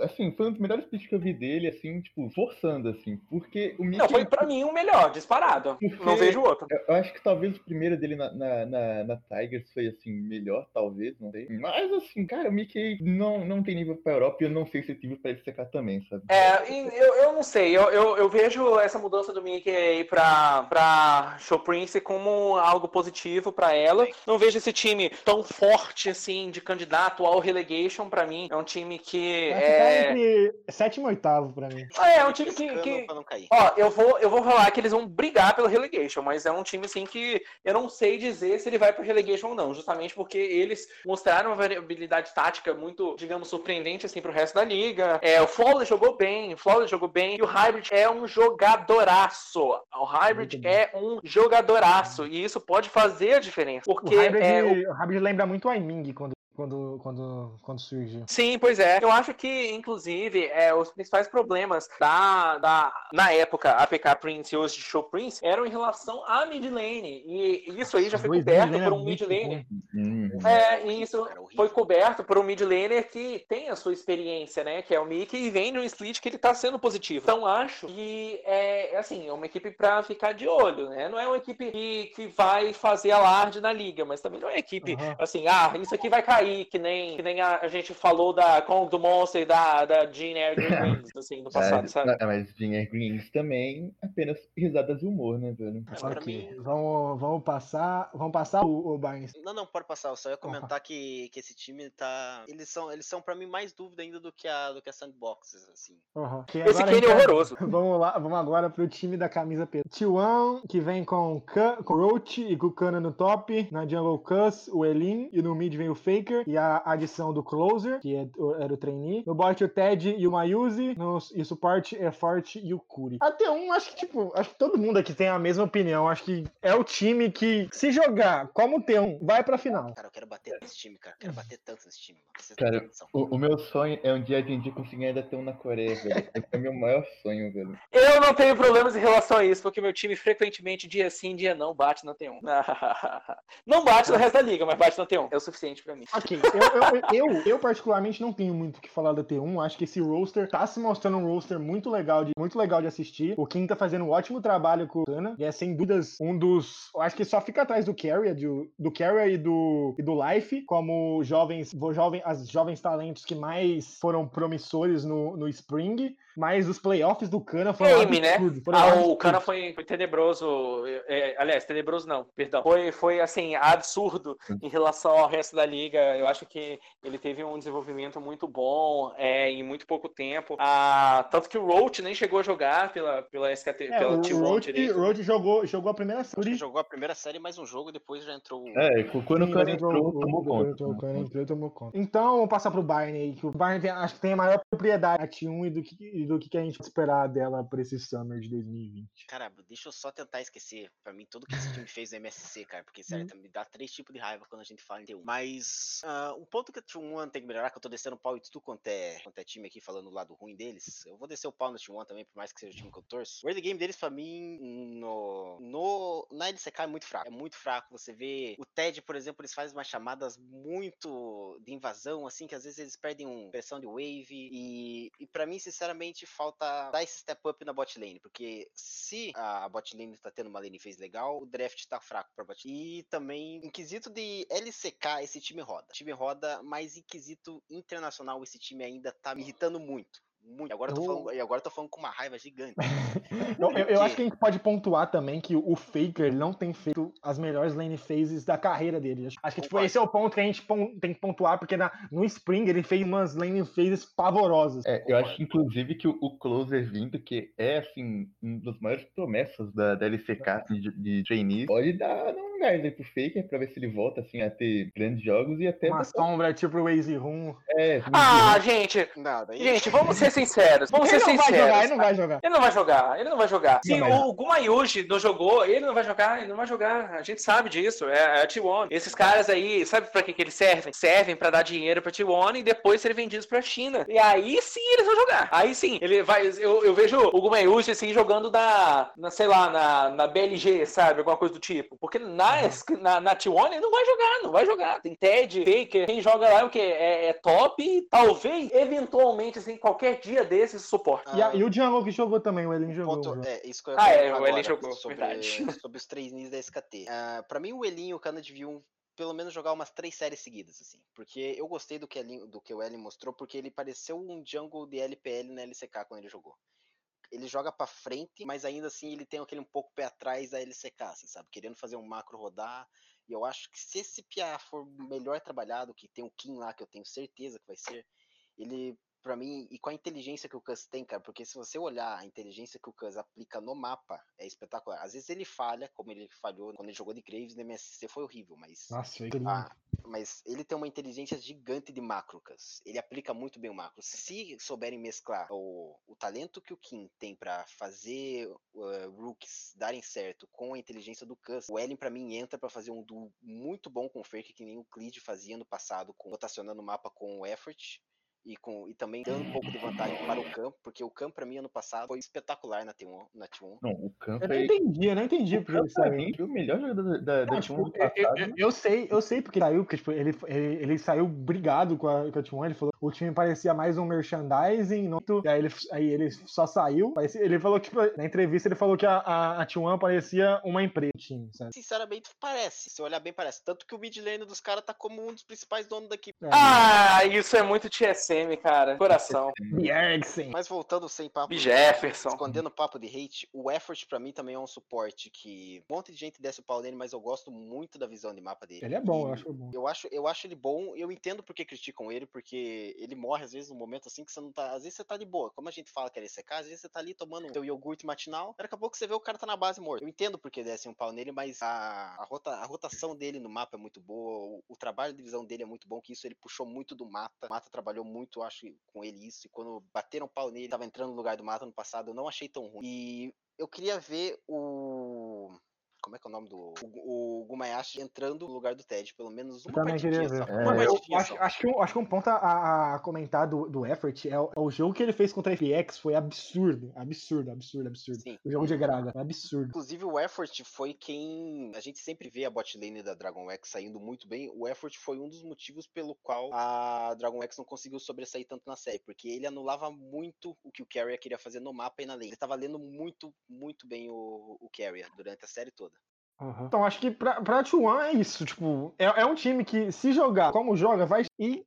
Assim, foi um dos melhores splits que eu vi dele, assim, tipo, forçando, assim, porque o Mickey... Não, foi pra mim o melhor, disparado. Porque não vejo outro. Eu acho que talvez o primeiro dele na, na, na, na Tigers foi, assim, melhor, talvez, não sei. Mas, assim, cara, o Mickey não, não tem nível pra Europa e eu não sei se tem nível pra ele secar também, sabe? É, eu, eu não sei. Eu, eu, eu vejo essa mudança do Mickey aí pra, pra Show Prince como algo positivo pra ela. Não vejo esse time tão forte, assim, de candidato ao relegation pra mim. É um time que... é... entre sétimo e oitavo pra mim. Ah, é, é um time que... que... Ó, eu vou, eu vou falar que eles vão brigar pelo relegation, mas é um time, assim, que eu não sei dizer se ele vai pro relegation ou não. Justamente porque eles mostraram uma variabilidade tática muito, digamos, surpreendente, assim, pro resto da liga. É, o Flawless jogou bem, o Flawless jogou bem, e o Hybrid é um jogadoraço. O Hybrid é um jogadoraço, e isso pode fazer a diferença. Porque o Hybrid, é, o... o Hybrid lembra muito o Aiming quando quando, quando, quando surgiu. Sim, pois é. Eu acho que, inclusive, é, os principais problemas da, da, na época, APK Prince e hoje de Show Prince eram em relação à mid lane. E isso aí já foi coberto por um mid laner. Uhum. É, e isso foi coberto por um mid laner que tem a sua experiência, né? Que é o Mickey e vem no split que ele tá sendo positivo. Então acho que é assim, é uma equipe para ficar de olho, né? Não é uma equipe que, que vai fazer alarde na liga, mas também não é uma equipe uhum. assim, ah, isso aqui vai cair cair, que nem, que nem a, a gente falou da Kong do Monster e da, da Jean Air Green [laughs] assim, no passado, é, sabe? Mas Jean Air Green também apenas risadas de humor, né, velho? Ok, mim... vamos, vamos passar, vamos passar o, o Barnes. Não, não, pode passar, eu só ia comentar que, que esse time tá, eles são, eles são pra mim mais dúvida ainda do que a, do que a Sandboxes, assim. Uhum. Esse Kane é horroroso. [laughs] Vamos lá, vamos agora pro time da camisa P. T1, que vem com, K, com Roach e Kukana no top, na jungle Cuss, o Elin, e no mid vem o Faker, e a adição do Closer, que é, era o trainee. No bot o Ted e o Mayuzi. No, e suporte é Forte e o Kuri. Até um, acho que, tipo, acho que todo mundo aqui tem a mesma opinião. Acho que é o time que, se jogar como T1, vai pra final. Cara, eu quero bater nesse time, cara. Quero bater tanto nesse time. Cara, o, o, meu sonho é um dia a gente conseguir ainda ter um na Coreia, velho. É o meu maior sonho, velho. Eu não tenho problemas em relação a isso, porque meu time frequentemente, dia sim, dia não, bate na T1. [laughs] não bate no resto da liga, mas bate na T1. É o suficiente pra mim. Ok, eu, eu, eu, eu, particularmente não tenho muito o que falar da T1. Acho que esse roster tá se mostrando um roster muito legal de, muito legal de assistir. O Kim tá fazendo um ótimo trabalho com o Tana. E é sem dúvidas um dos. Eu acho que só fica atrás do Carrier, do, do Carrier e do, e do Life, como jovens, jovem, as jovens talentos que mais foram promissores no, no Spring. Mas os playoffs do Cana foram Game, né? Ah, o Cana foi, foi tenebroso. É, aliás, tenebroso não, perdão. Foi, foi assim, absurdo em relação ao resto da liga. Eu acho que ele teve um desenvolvimento muito bom é, em muito pouco tempo. Ah, tanto que o Roach nem chegou a jogar pela, pela SKT. É, pela o Roach, Roach jogou, jogou a primeira série. Jogou a primeira série mais um jogo e depois já entrou. É, quando o Cana entrou, tomou conta. O Cana entrou, tomou conta. Então, vamos passar pro Bayern aí, que o Bayern tem, acho que tem a maior propriedade de 1 e do que do que a gente esperar dela pra esse Summer de 2020. Cara, deixa eu só tentar esquecer, pra mim, tudo que esse time fez no MSC, cara, porque, sério, uhum. me dá três tipos de raiva quando a gente fala em T1. Mas, uh, um ponto que o T1 tem que melhorar, que eu tô descendo o pau em tudo quanto é, quanto é time aqui, falando o lado ruim deles, eu vou descer o pau no T1 também, por mais que seja o time que eu torço. O early game deles, pra mim, no, no, na LCK é muito fraco, é muito fraco. Você vê o TED, por exemplo, eles fazem umas chamadas muito de invasão, assim, que às vezes eles perdem um pressão de wave, e, e para mim, sinceramente, falta dar esse step up na bot lane, porque se a bot lane tá tendo uma lane phase legal, o draft tá fraco pra bot lane. E também, em quesito de LCK, esse time roda. Time roda, mas em quesito internacional, esse time ainda tá me irritando muito Muito. E agora, eu tô falando, e agora eu tô falando com uma raiva gigante. [laughs] Eu, eu- eu acho que a gente pode pontuar também que o Faker não tem feito as melhores lane phases da carreira dele. Acho- Acho que tipo, esse é o ponto que a gente tem que pontuar, porque na- no Spring ele fez umas lane phases pavorosas. É, eu acho, inclusive, que o, o Closer vindo, que é, assim, um dos maiores promessas da, da LCK assim, de, de trainees, pode dar, um gás aí pro Faker pra ver se ele volta, assim, a ter grandes jogos e até... Uma sombra tipo o Waze Room. É, Ah, gente, Não, daí. gente, vamos ser sinceros. Vamos Ele ser não vai sinceros. jogar, ele não vai jogar. Ele não vai jogar, ele não vai jogar. Se Não vai. o Gumayushi não jogou, ele não vai jogar, ele não vai jogar. A gente sabe disso, é a T1. Esses caras aí, sabe pra que, que eles servem? Servem pra dar dinheiro pra T1 e depois serem vendidos pra China. E aí sim eles vão jogar. Aí sim, ele vai. Eu, eu vejo o Gumayushi assim jogando na, na, sei lá, na, na BLG, sabe? Alguma coisa do tipo. Porque na, na, na T1 ele não vai jogar, não vai jogar. Tem Ted, Faker, quem joga lá é o que? É, é top talvez, eventualmente, assim, qualquer dia desses, suporte. E, a- e o Jungle que jogou também, o Elin jogou. Ponto- é, isso que eu ia Ah, é, o Elin jogou, sobre, verdade. [laughs] sobre os três nis da SKT. Ah, pra mim, o Elin e o Kana deviam pelo menos jogar umas três séries seguidas, assim. Porque eu gostei do que, Elin- do que o Elin mostrou, porque ele pareceu um jungle de LPL na LCK quando ele jogou. Ele joga pra frente, mas ainda assim ele tem aquele um pouco pé atrás da LCK, assim, sabe? Querendo fazer um macro rodar. E eu acho que se esse PA for melhor trabalhado, que tem o Kim lá, que eu tenho certeza que vai ser, ele, pra mim, e com a inteligência que o Cus tem, cara, porque se você olhar a inteligência que o Cus aplica no mapa, é espetacular. Às vezes ele falha, como ele falhou quando ele jogou de Graves no MSC, foi horrível, mas. Nossa, incrível. Ah, mas ele tem uma inteligência gigante de macro, Cus. Ele aplica muito bem o macro. Se souberem mesclar o, o talento que o Kim tem pra fazer uh, rookies darem certo com a inteligência do Cus, o Ellen pra mim entra pra fazer um duo muito bom com o Fake, que nem o Clid fazia no passado, com, rotacionando o mapa com o Effort. E, com, e também dando um pouco de vantagem para o campo, porque o campo pra mim ano passado foi espetacular na T1. Na T1. Não, o campo Eu não é... entendi, eu não entendi O porque pra saiu. mim, foi o melhor jogador da, da Não, T1 tipo, do eu, passado. eu- eu sei, eu sei porque saiu, porque tipo, ele, ele, ele saiu brigado com a, com a T1, ele falou o time parecia mais um merchandising, não, e aí ele, aí ele só saiu, parecia- ele falou que, tipo, na entrevista ele falou que a, a, a T1 parecia uma empresa, time, sabe? Sinceramente, parece. Se olhar bem, parece. Tanto que o mid lane dos caras tá como um dos principais donos da equipe. É, Ah, isso é muito TSM, cara. Coração. [laughs] Bjergsen. Mas voltando sem papo. Jefferson. Escondendo o papo de hate, o effort pra mim também é um suporte que um monte de gente desce o pau nele, mas eu gosto muito da visão de mapa dele. Ele é bom, E eu acho bom. Eu acho, eu acho ele bom, eu entendo porque criticam ele, porque ele morre às vezes num momento assim que você não tá. Às vezes você tá de boa. Como a gente fala que é LCK, às vezes você tá ali tomando seu iogurte matinal, daqui a pouco você vê o cara tá na base morto. Eu entendo porque desce um pau nele, mas a, a, rota, a rotação dele no mapa é muito boa, o, o trabalho de visão dele é muito bom, que isso ele puxou muito do Mata. O Mata trabalhou muito, eu acho, com ele isso. E quando bateram pau nele, tava entrando no lugar do Mata no passado, eu não achei tão ruim. E eu queria ver o. Como é que é o nome do. O, o Gumayashi entrando no lugar do Ted, pelo menos uma também partidinha queria só. ver. É, Uma partidinha acho, só. acho que um, acho que um ponto a, a comentar do, do Effort é o, é o jogo que ele fez contra a FX foi absurdo. Absurdo, absurdo, absurdo. Sim. O jogo de Graga, foi absurdo. Inclusive o Effort foi quem. A gente sempre vê a bot lane da Dragon X saindo muito bem. O Effort foi um dos motivos pelo qual a Dragon X não conseguiu sobressair tanto na série. Porque ele anulava muito o que o Carrier queria fazer no mapa e na lane. Ele tava lendo muito, muito bem o, o Carrier durante a série toda. Então acho que pra, pra T1 é isso. Tipo, é, é um time que, se jogar como joga, vai. E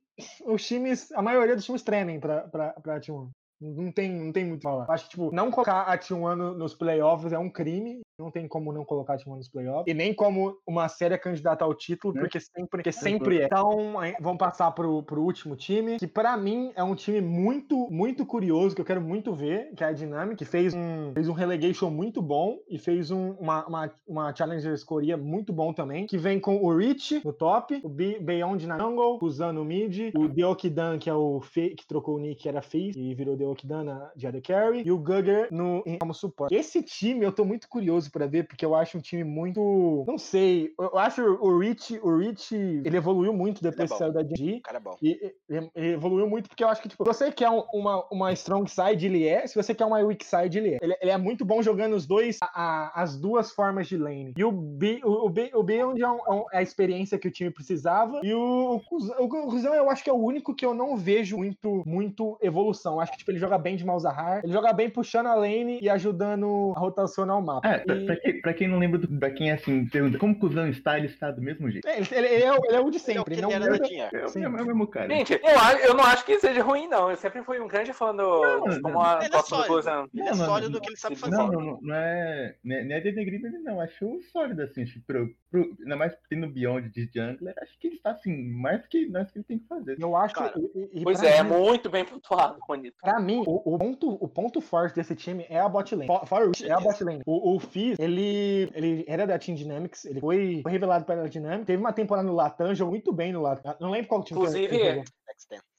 os times. A maioria dos times tremem pra, pra, pra T1. Não tem, não tem muito que falar. Acho que, tipo, não colocar a T1 no- nos playoffs é um crime. Não tem como não colocar T1 nos playoffs. E nem como uma séria candidata ao título, Né? porque sempre, porque sempre é. Então, vamos passar pro, pro último time, que pra mim é um time muito, muito curioso, que eu quero muito ver, que é a Dynamic, que fez um, fez um relegation muito bom e fez um- uma, uma, uma Challengers Korea muito bom também, que vem com o Rich no top, o Be- Beyond na jungle, o Zan no mid, o Deokidan, que é o Fe, que trocou o nick, que era Face, e virou Deokidan na AD Carry, e o Gugger no, como suporte. Esse time eu tô muito curioso pra ver, porque eu acho um time muito, não sei, eu acho o Rich, o Rich, ele evoluiu muito depois que saiu da DG, cara é bom. e, e- ele evoluiu muito porque eu acho que, tipo, se você quer um- uma, uma strong side, ele é. Se você quer uma weak side, ele é. Ele, ele é muito bom jogando os dois, a- a- as duas formas de lane. E o B, o, o B, o B é, onde é, um- é é a experiência que o time precisava. E o, o, Cus- o Cusão, eu acho que é o único que eu não vejo muito, muito evolução. Eu acho que, tipo, ele ele joga bem de Malzahar, ele joga bem puxando a lane e ajudando a rotacionar o mapa. É, pra, pra quem, pra quem não lembra, do, pra quem assim, pergunta como que o Zan está, ele está do mesmo jeito. É, Ele, ele- é, o- ele é o de Ele é o sempre, que ele era da Air. É o Sim. mesmo, é o mesmo cara. Gente, eu, eu não acho que seja ruim, não. Eu sempre fui um grande fã do, como a Ele é sólido. Ele é sólido do que ele sabe fazer. Não, não, não, não é. Não é, não é denegrir ele, não. Acho sólido, assim. Que pro, ainda mais tendo Beyond de Jungler, acho que ele está, assim, mais que, mais que ele tem que fazer. Eu acho Cara, que. e- e Pois pra é, mim- muito bem pontuado, Juanito. Pra mim, o, o ponto, o ponto forte desse time é a bot lane. For- Fora o é a bot lane. O, o Fizz, ele, ele era da Team Dynamics, ele foi, foi revelado pela Dynamics. Teve uma temporada no Latam, jogou muito bem no Latam. Não lembro qual time que Inclusive, ele jogou.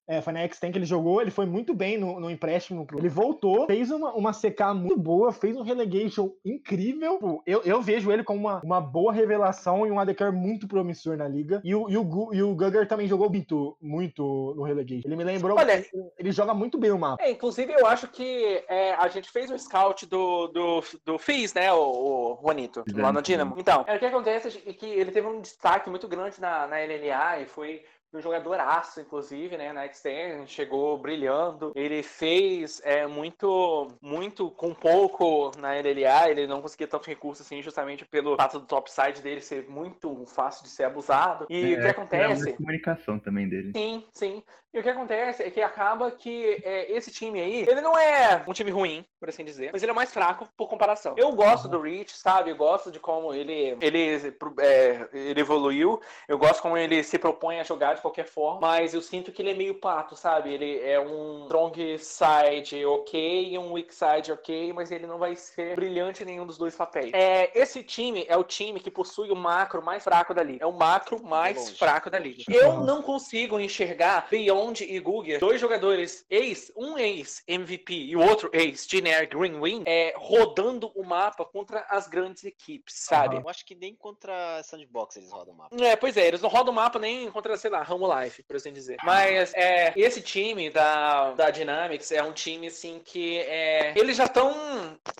X10. É, foi na X-Ten que ele jogou, ele foi muito bem no, no empréstimo. pro- Ele voltou, fez uma, uma CK muito boa, fez um relegation incrível. Pô, Eu, eu vejo ele como uma, uma boa revelação e um ADC muito promissor na liga. E o, e o, e o Gugger também jogou muito, muito no relegation. Ele me lembrou, Olha- ele joga muito bem o mapa. É, inclusive, eu acho que é, a gente fez um scout do, do, do Fizz, né, o, o Juanito, lá no Dynamo. Então, é, o que acontece é que ele teve um destaque muito grande na, na LLA e foi um jogadoraço, inclusive, né, na Extend, chegou brilhando. Ele fez é, muito, muito com pouco na LLA, ele não conseguia tanto recurso assim, justamente pelo fato do topside dele ser muito fácil de ser abusado. E o que É, acontece? É uma comunicação também dele. Sim, sim. E o que acontece é que acaba que é, esse time aí, ele não é um time ruim, por assim dizer, mas ele é mais fraco por comparação. Eu gosto do Rich, sabe? Eu gosto de como ele, ele, é, ele evoluiu. Eu gosto como ele se propõe a jogar de qualquer forma, mas eu sinto que ele é meio pato, sabe? Ele é um strong side ok e um weak side ok, mas ele não vai ser brilhante em nenhum dos dois papéis. É, esse time é o time que possui o macro mais fraco da liga. É o macro mais longe. fraco da liga. Eu não consigo enxergar Beyond e Gugia, dois jogadores ex, um ex MVP e o outro ex Giner Greenwing, é, rodando o mapa contra as grandes equipes, sabe? Eu acho que nem contra Sandbox eles rodam o mapa. É, pois é, eles não rodam o mapa nem contra, sei lá, Ramo Life, por assim dizer. Mas é, esse time da, da Dynamics é um time, assim, que é, eles já estão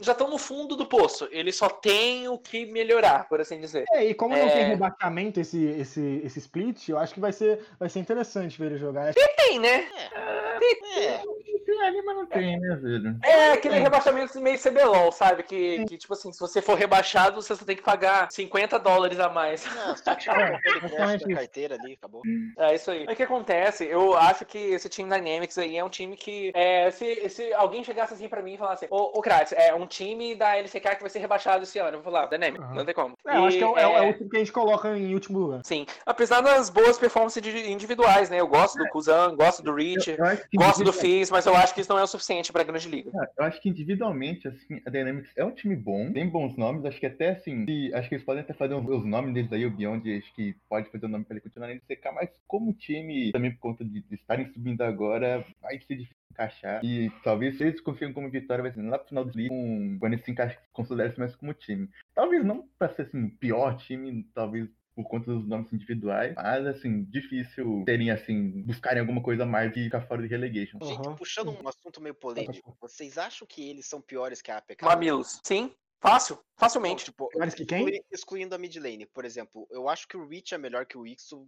já estão no fundo do poço. Eles só têm o que melhorar, por assim dizer. É, e como não É. tem rebaixamento esse, esse, esse split, eu acho que vai ser, vai ser interessante ver ele jogar. Tem, né? É, Tem ali, mas não tem, né, velho? É aquele rebaixamento meio CBLOL, sabe? Que, que, tipo assim, se você for rebaixado, você só tem que pagar 50 dólares a mais. não, tirar crédito basicamente da isso. carteira ali, acabou. É isso aí. O que acontece? Eu acho que esse time Dynamics aí é um time que. É, se, se alguém chegasse assim pra mim e falasse, ô, ô Kratos, é um time da LCK que vai ser rebaixado esse ano. Eu vou falar, Dynamics, Aham. não tem como. É, eu acho que é, o- E, é o- é o time que a gente coloca em último lugar. Sim. Apesar das boas performances individuais, né? Eu gosto do Kuzan, gosto do Rich, gosto do Fizz, mas eu acho que isso não é o suficiente pra grande liga. Cara, Eu acho que individualmente, assim, a Dynamics é um time bom, tem bons nomes, acho que até assim, acho que eles podem até fazer os, nomes deles aí, o Beyond, acho que pode fazer o nome pra ele continuar na LCK, mas como time, também por conta de, estarem subindo agora, vai ser difícil encaixar. E talvez se eles consigam como vitória, vai ser lá pro final do livro, um, quando eles se encaixam, consideram-se mais como time. Talvez não pra ser assim, o pior time, talvez por conta dos nomes individuais, mas assim, difícil terem assim, buscarem alguma coisa a mais e ficar fora de relegation. Gente, puxando um assunto meio polêmico, vocês acham que eles são piores que a APK? Mamilos. Sim, fácil, facilmente. tipo, Piores que quem? exclui- excluindo a mid lane, por exemplo, eu acho que o Reach é melhor que o Ixo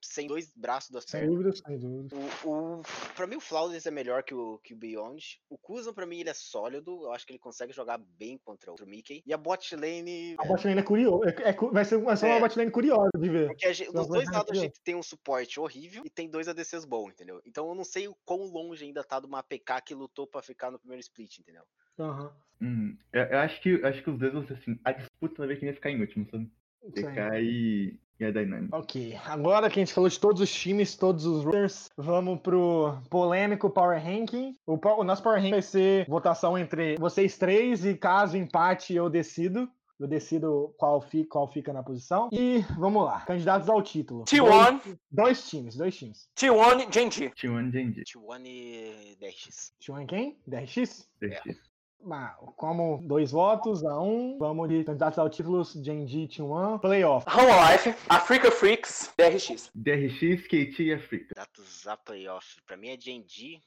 sem dois braços das Sem pernas. dúvida, sem dúvida. O, o, pra mim, o Flawless é melhor que o, que o Beyond. O Kuzan, pra mim, ele é sólido. Eu acho que ele consegue jogar bem contra o Mickey. E a bot lane. A bot lane é curioso. É, é vai, ser, vai ser uma É. bot lane curiosa de ver. Porque a gente, dos dois lados a gente tem um suporte horrível e tem dois ADCs bons, entendeu? Então eu não sei o quão longe ainda tá de uma APK que lutou pra ficar no primeiro split, entendeu? Aham. Hum, eu, eu acho que acho que os dois vão ser assim, a disputa vai ver quem vai ficar em último, sabe? PK e, e a Dynamics. Ok, agora que a gente falou de todos os times, todos os rosters, vamos pro polêmico Power Ranking. O, o nosso Power Ranking vai ser votação entre vocês três e caso empate eu decido. Eu decido qual fica, qual fica na posição. E vamos lá, candidatos ao título. T1, Dois, dois times, dois times. T1, Genji. T1 Genji. T1 e DRX. T1 quem? DRX? DRX. Ah, como dois votos a um, vamos de candidatos ao título Genji T1 Playoff. Home Life, Africa Freaks, DRX. DRX, KT e Africa. Dados a playoff. Pra mim é GNG.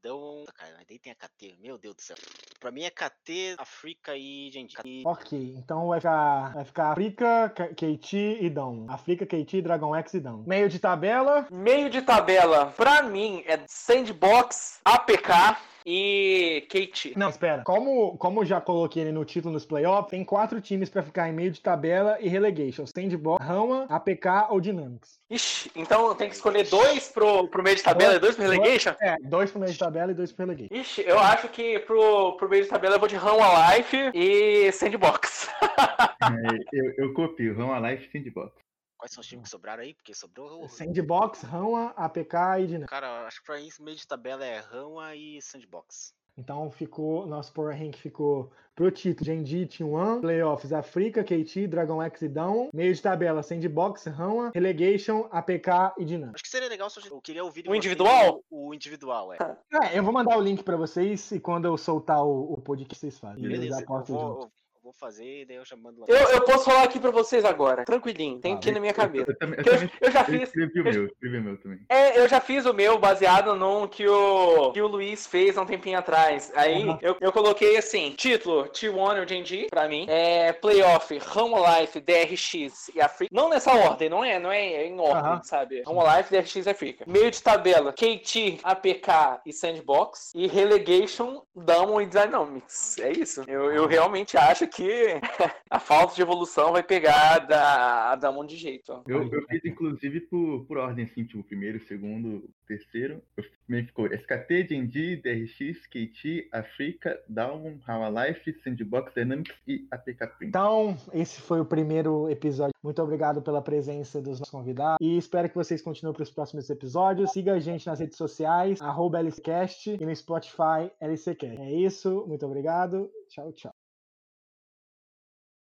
Dão. Cara, mas daí tem a KT. Meu Deus do céu. Pra mim é KT, Africa e. E Ok, então vai ficar, vai ficar Africa, K- KT e Dão. Africa, KT, Dragon X e Dão. Meio de tabela, Meio de tabela, pra mim, é Sandbox, APK e KT. Não, espera. Como, como já coloquei ele no título nos playoffs, tem quatro times pra ficar em meio de tabela e relegation. Sandbox, Rama, APK ou Dynamics. Ixi, então tem que escolher dois pro, pro meio de tabela e dois pro relegation? É, dois pro meio de tabela e dois pro relegation. Ixi, eu acho que pro, pro meio de tabela eu vou de Rama Life e Sandbox. [laughs] É, eu, eu copio, Rama Life e Sandbox. Quais são os times que sobraram aí? Porque sobrou. Sandbox, Rama, APK e Dynamics. Cara, acho que pra isso meio de tabela é Rama e Sandbox. Então ficou, nosso Power Rank ficou pro título Genji T1, Playoffs Africa, KT, Dragon X e Down, meio de tabela Sandbox, Rama, Relegation, APK e Dynamics. Acho que seria legal se eu queria ouvir O individual? O, o individual, é. É, eu vou mandar o link pra vocês e quando eu soltar o, o podcast vocês fazem. Eu Beleza, eu junto. vou, eu vou fazer e daí eu já mando lá. Eu, eu posso falar aqui pra vocês agora, tranquilinho, tem Ah, aqui na minha cabeça. Eu, eu, eu, eu já eu fiz. escrevi o meu, escrevi o meu também. É, eu já fiz o meu baseado num que o, que o Luiz fez há um tempinho atrás. Aí Uhum. eu, eu coloquei assim: título T1 o Genji, pra mim. É, playoff, Ramo Life, DRX e Africa. Não nessa ordem, não é, não é em ordem, Aham. sabe? Ramo Life, DRX e Africa. Meio de tabela, KT, APK e Sandbox. E Relegation, Damon e Dynamics. É isso. Eu, eu realmente acho que [laughs] a falta de evolução vai pegar da, a Damon de jeito. Eu, eu fiz inclusive por, por ordem, assim, tipo, primeiro, segundo, terceiro. Eu também ficou SKT, Genji, DRX, KT, Africa, Down, Life, Sandbox Dynamics e APK Print. Então, esse foi o primeiro episódio. Muito obrigado pela presença dos nossos convidados. E espero que vocês continuem para os próximos episódios. Siga a gente nas redes sociais, arroba LCCast e no Spotify LCCast. É isso, muito obrigado. Tchau, tchau.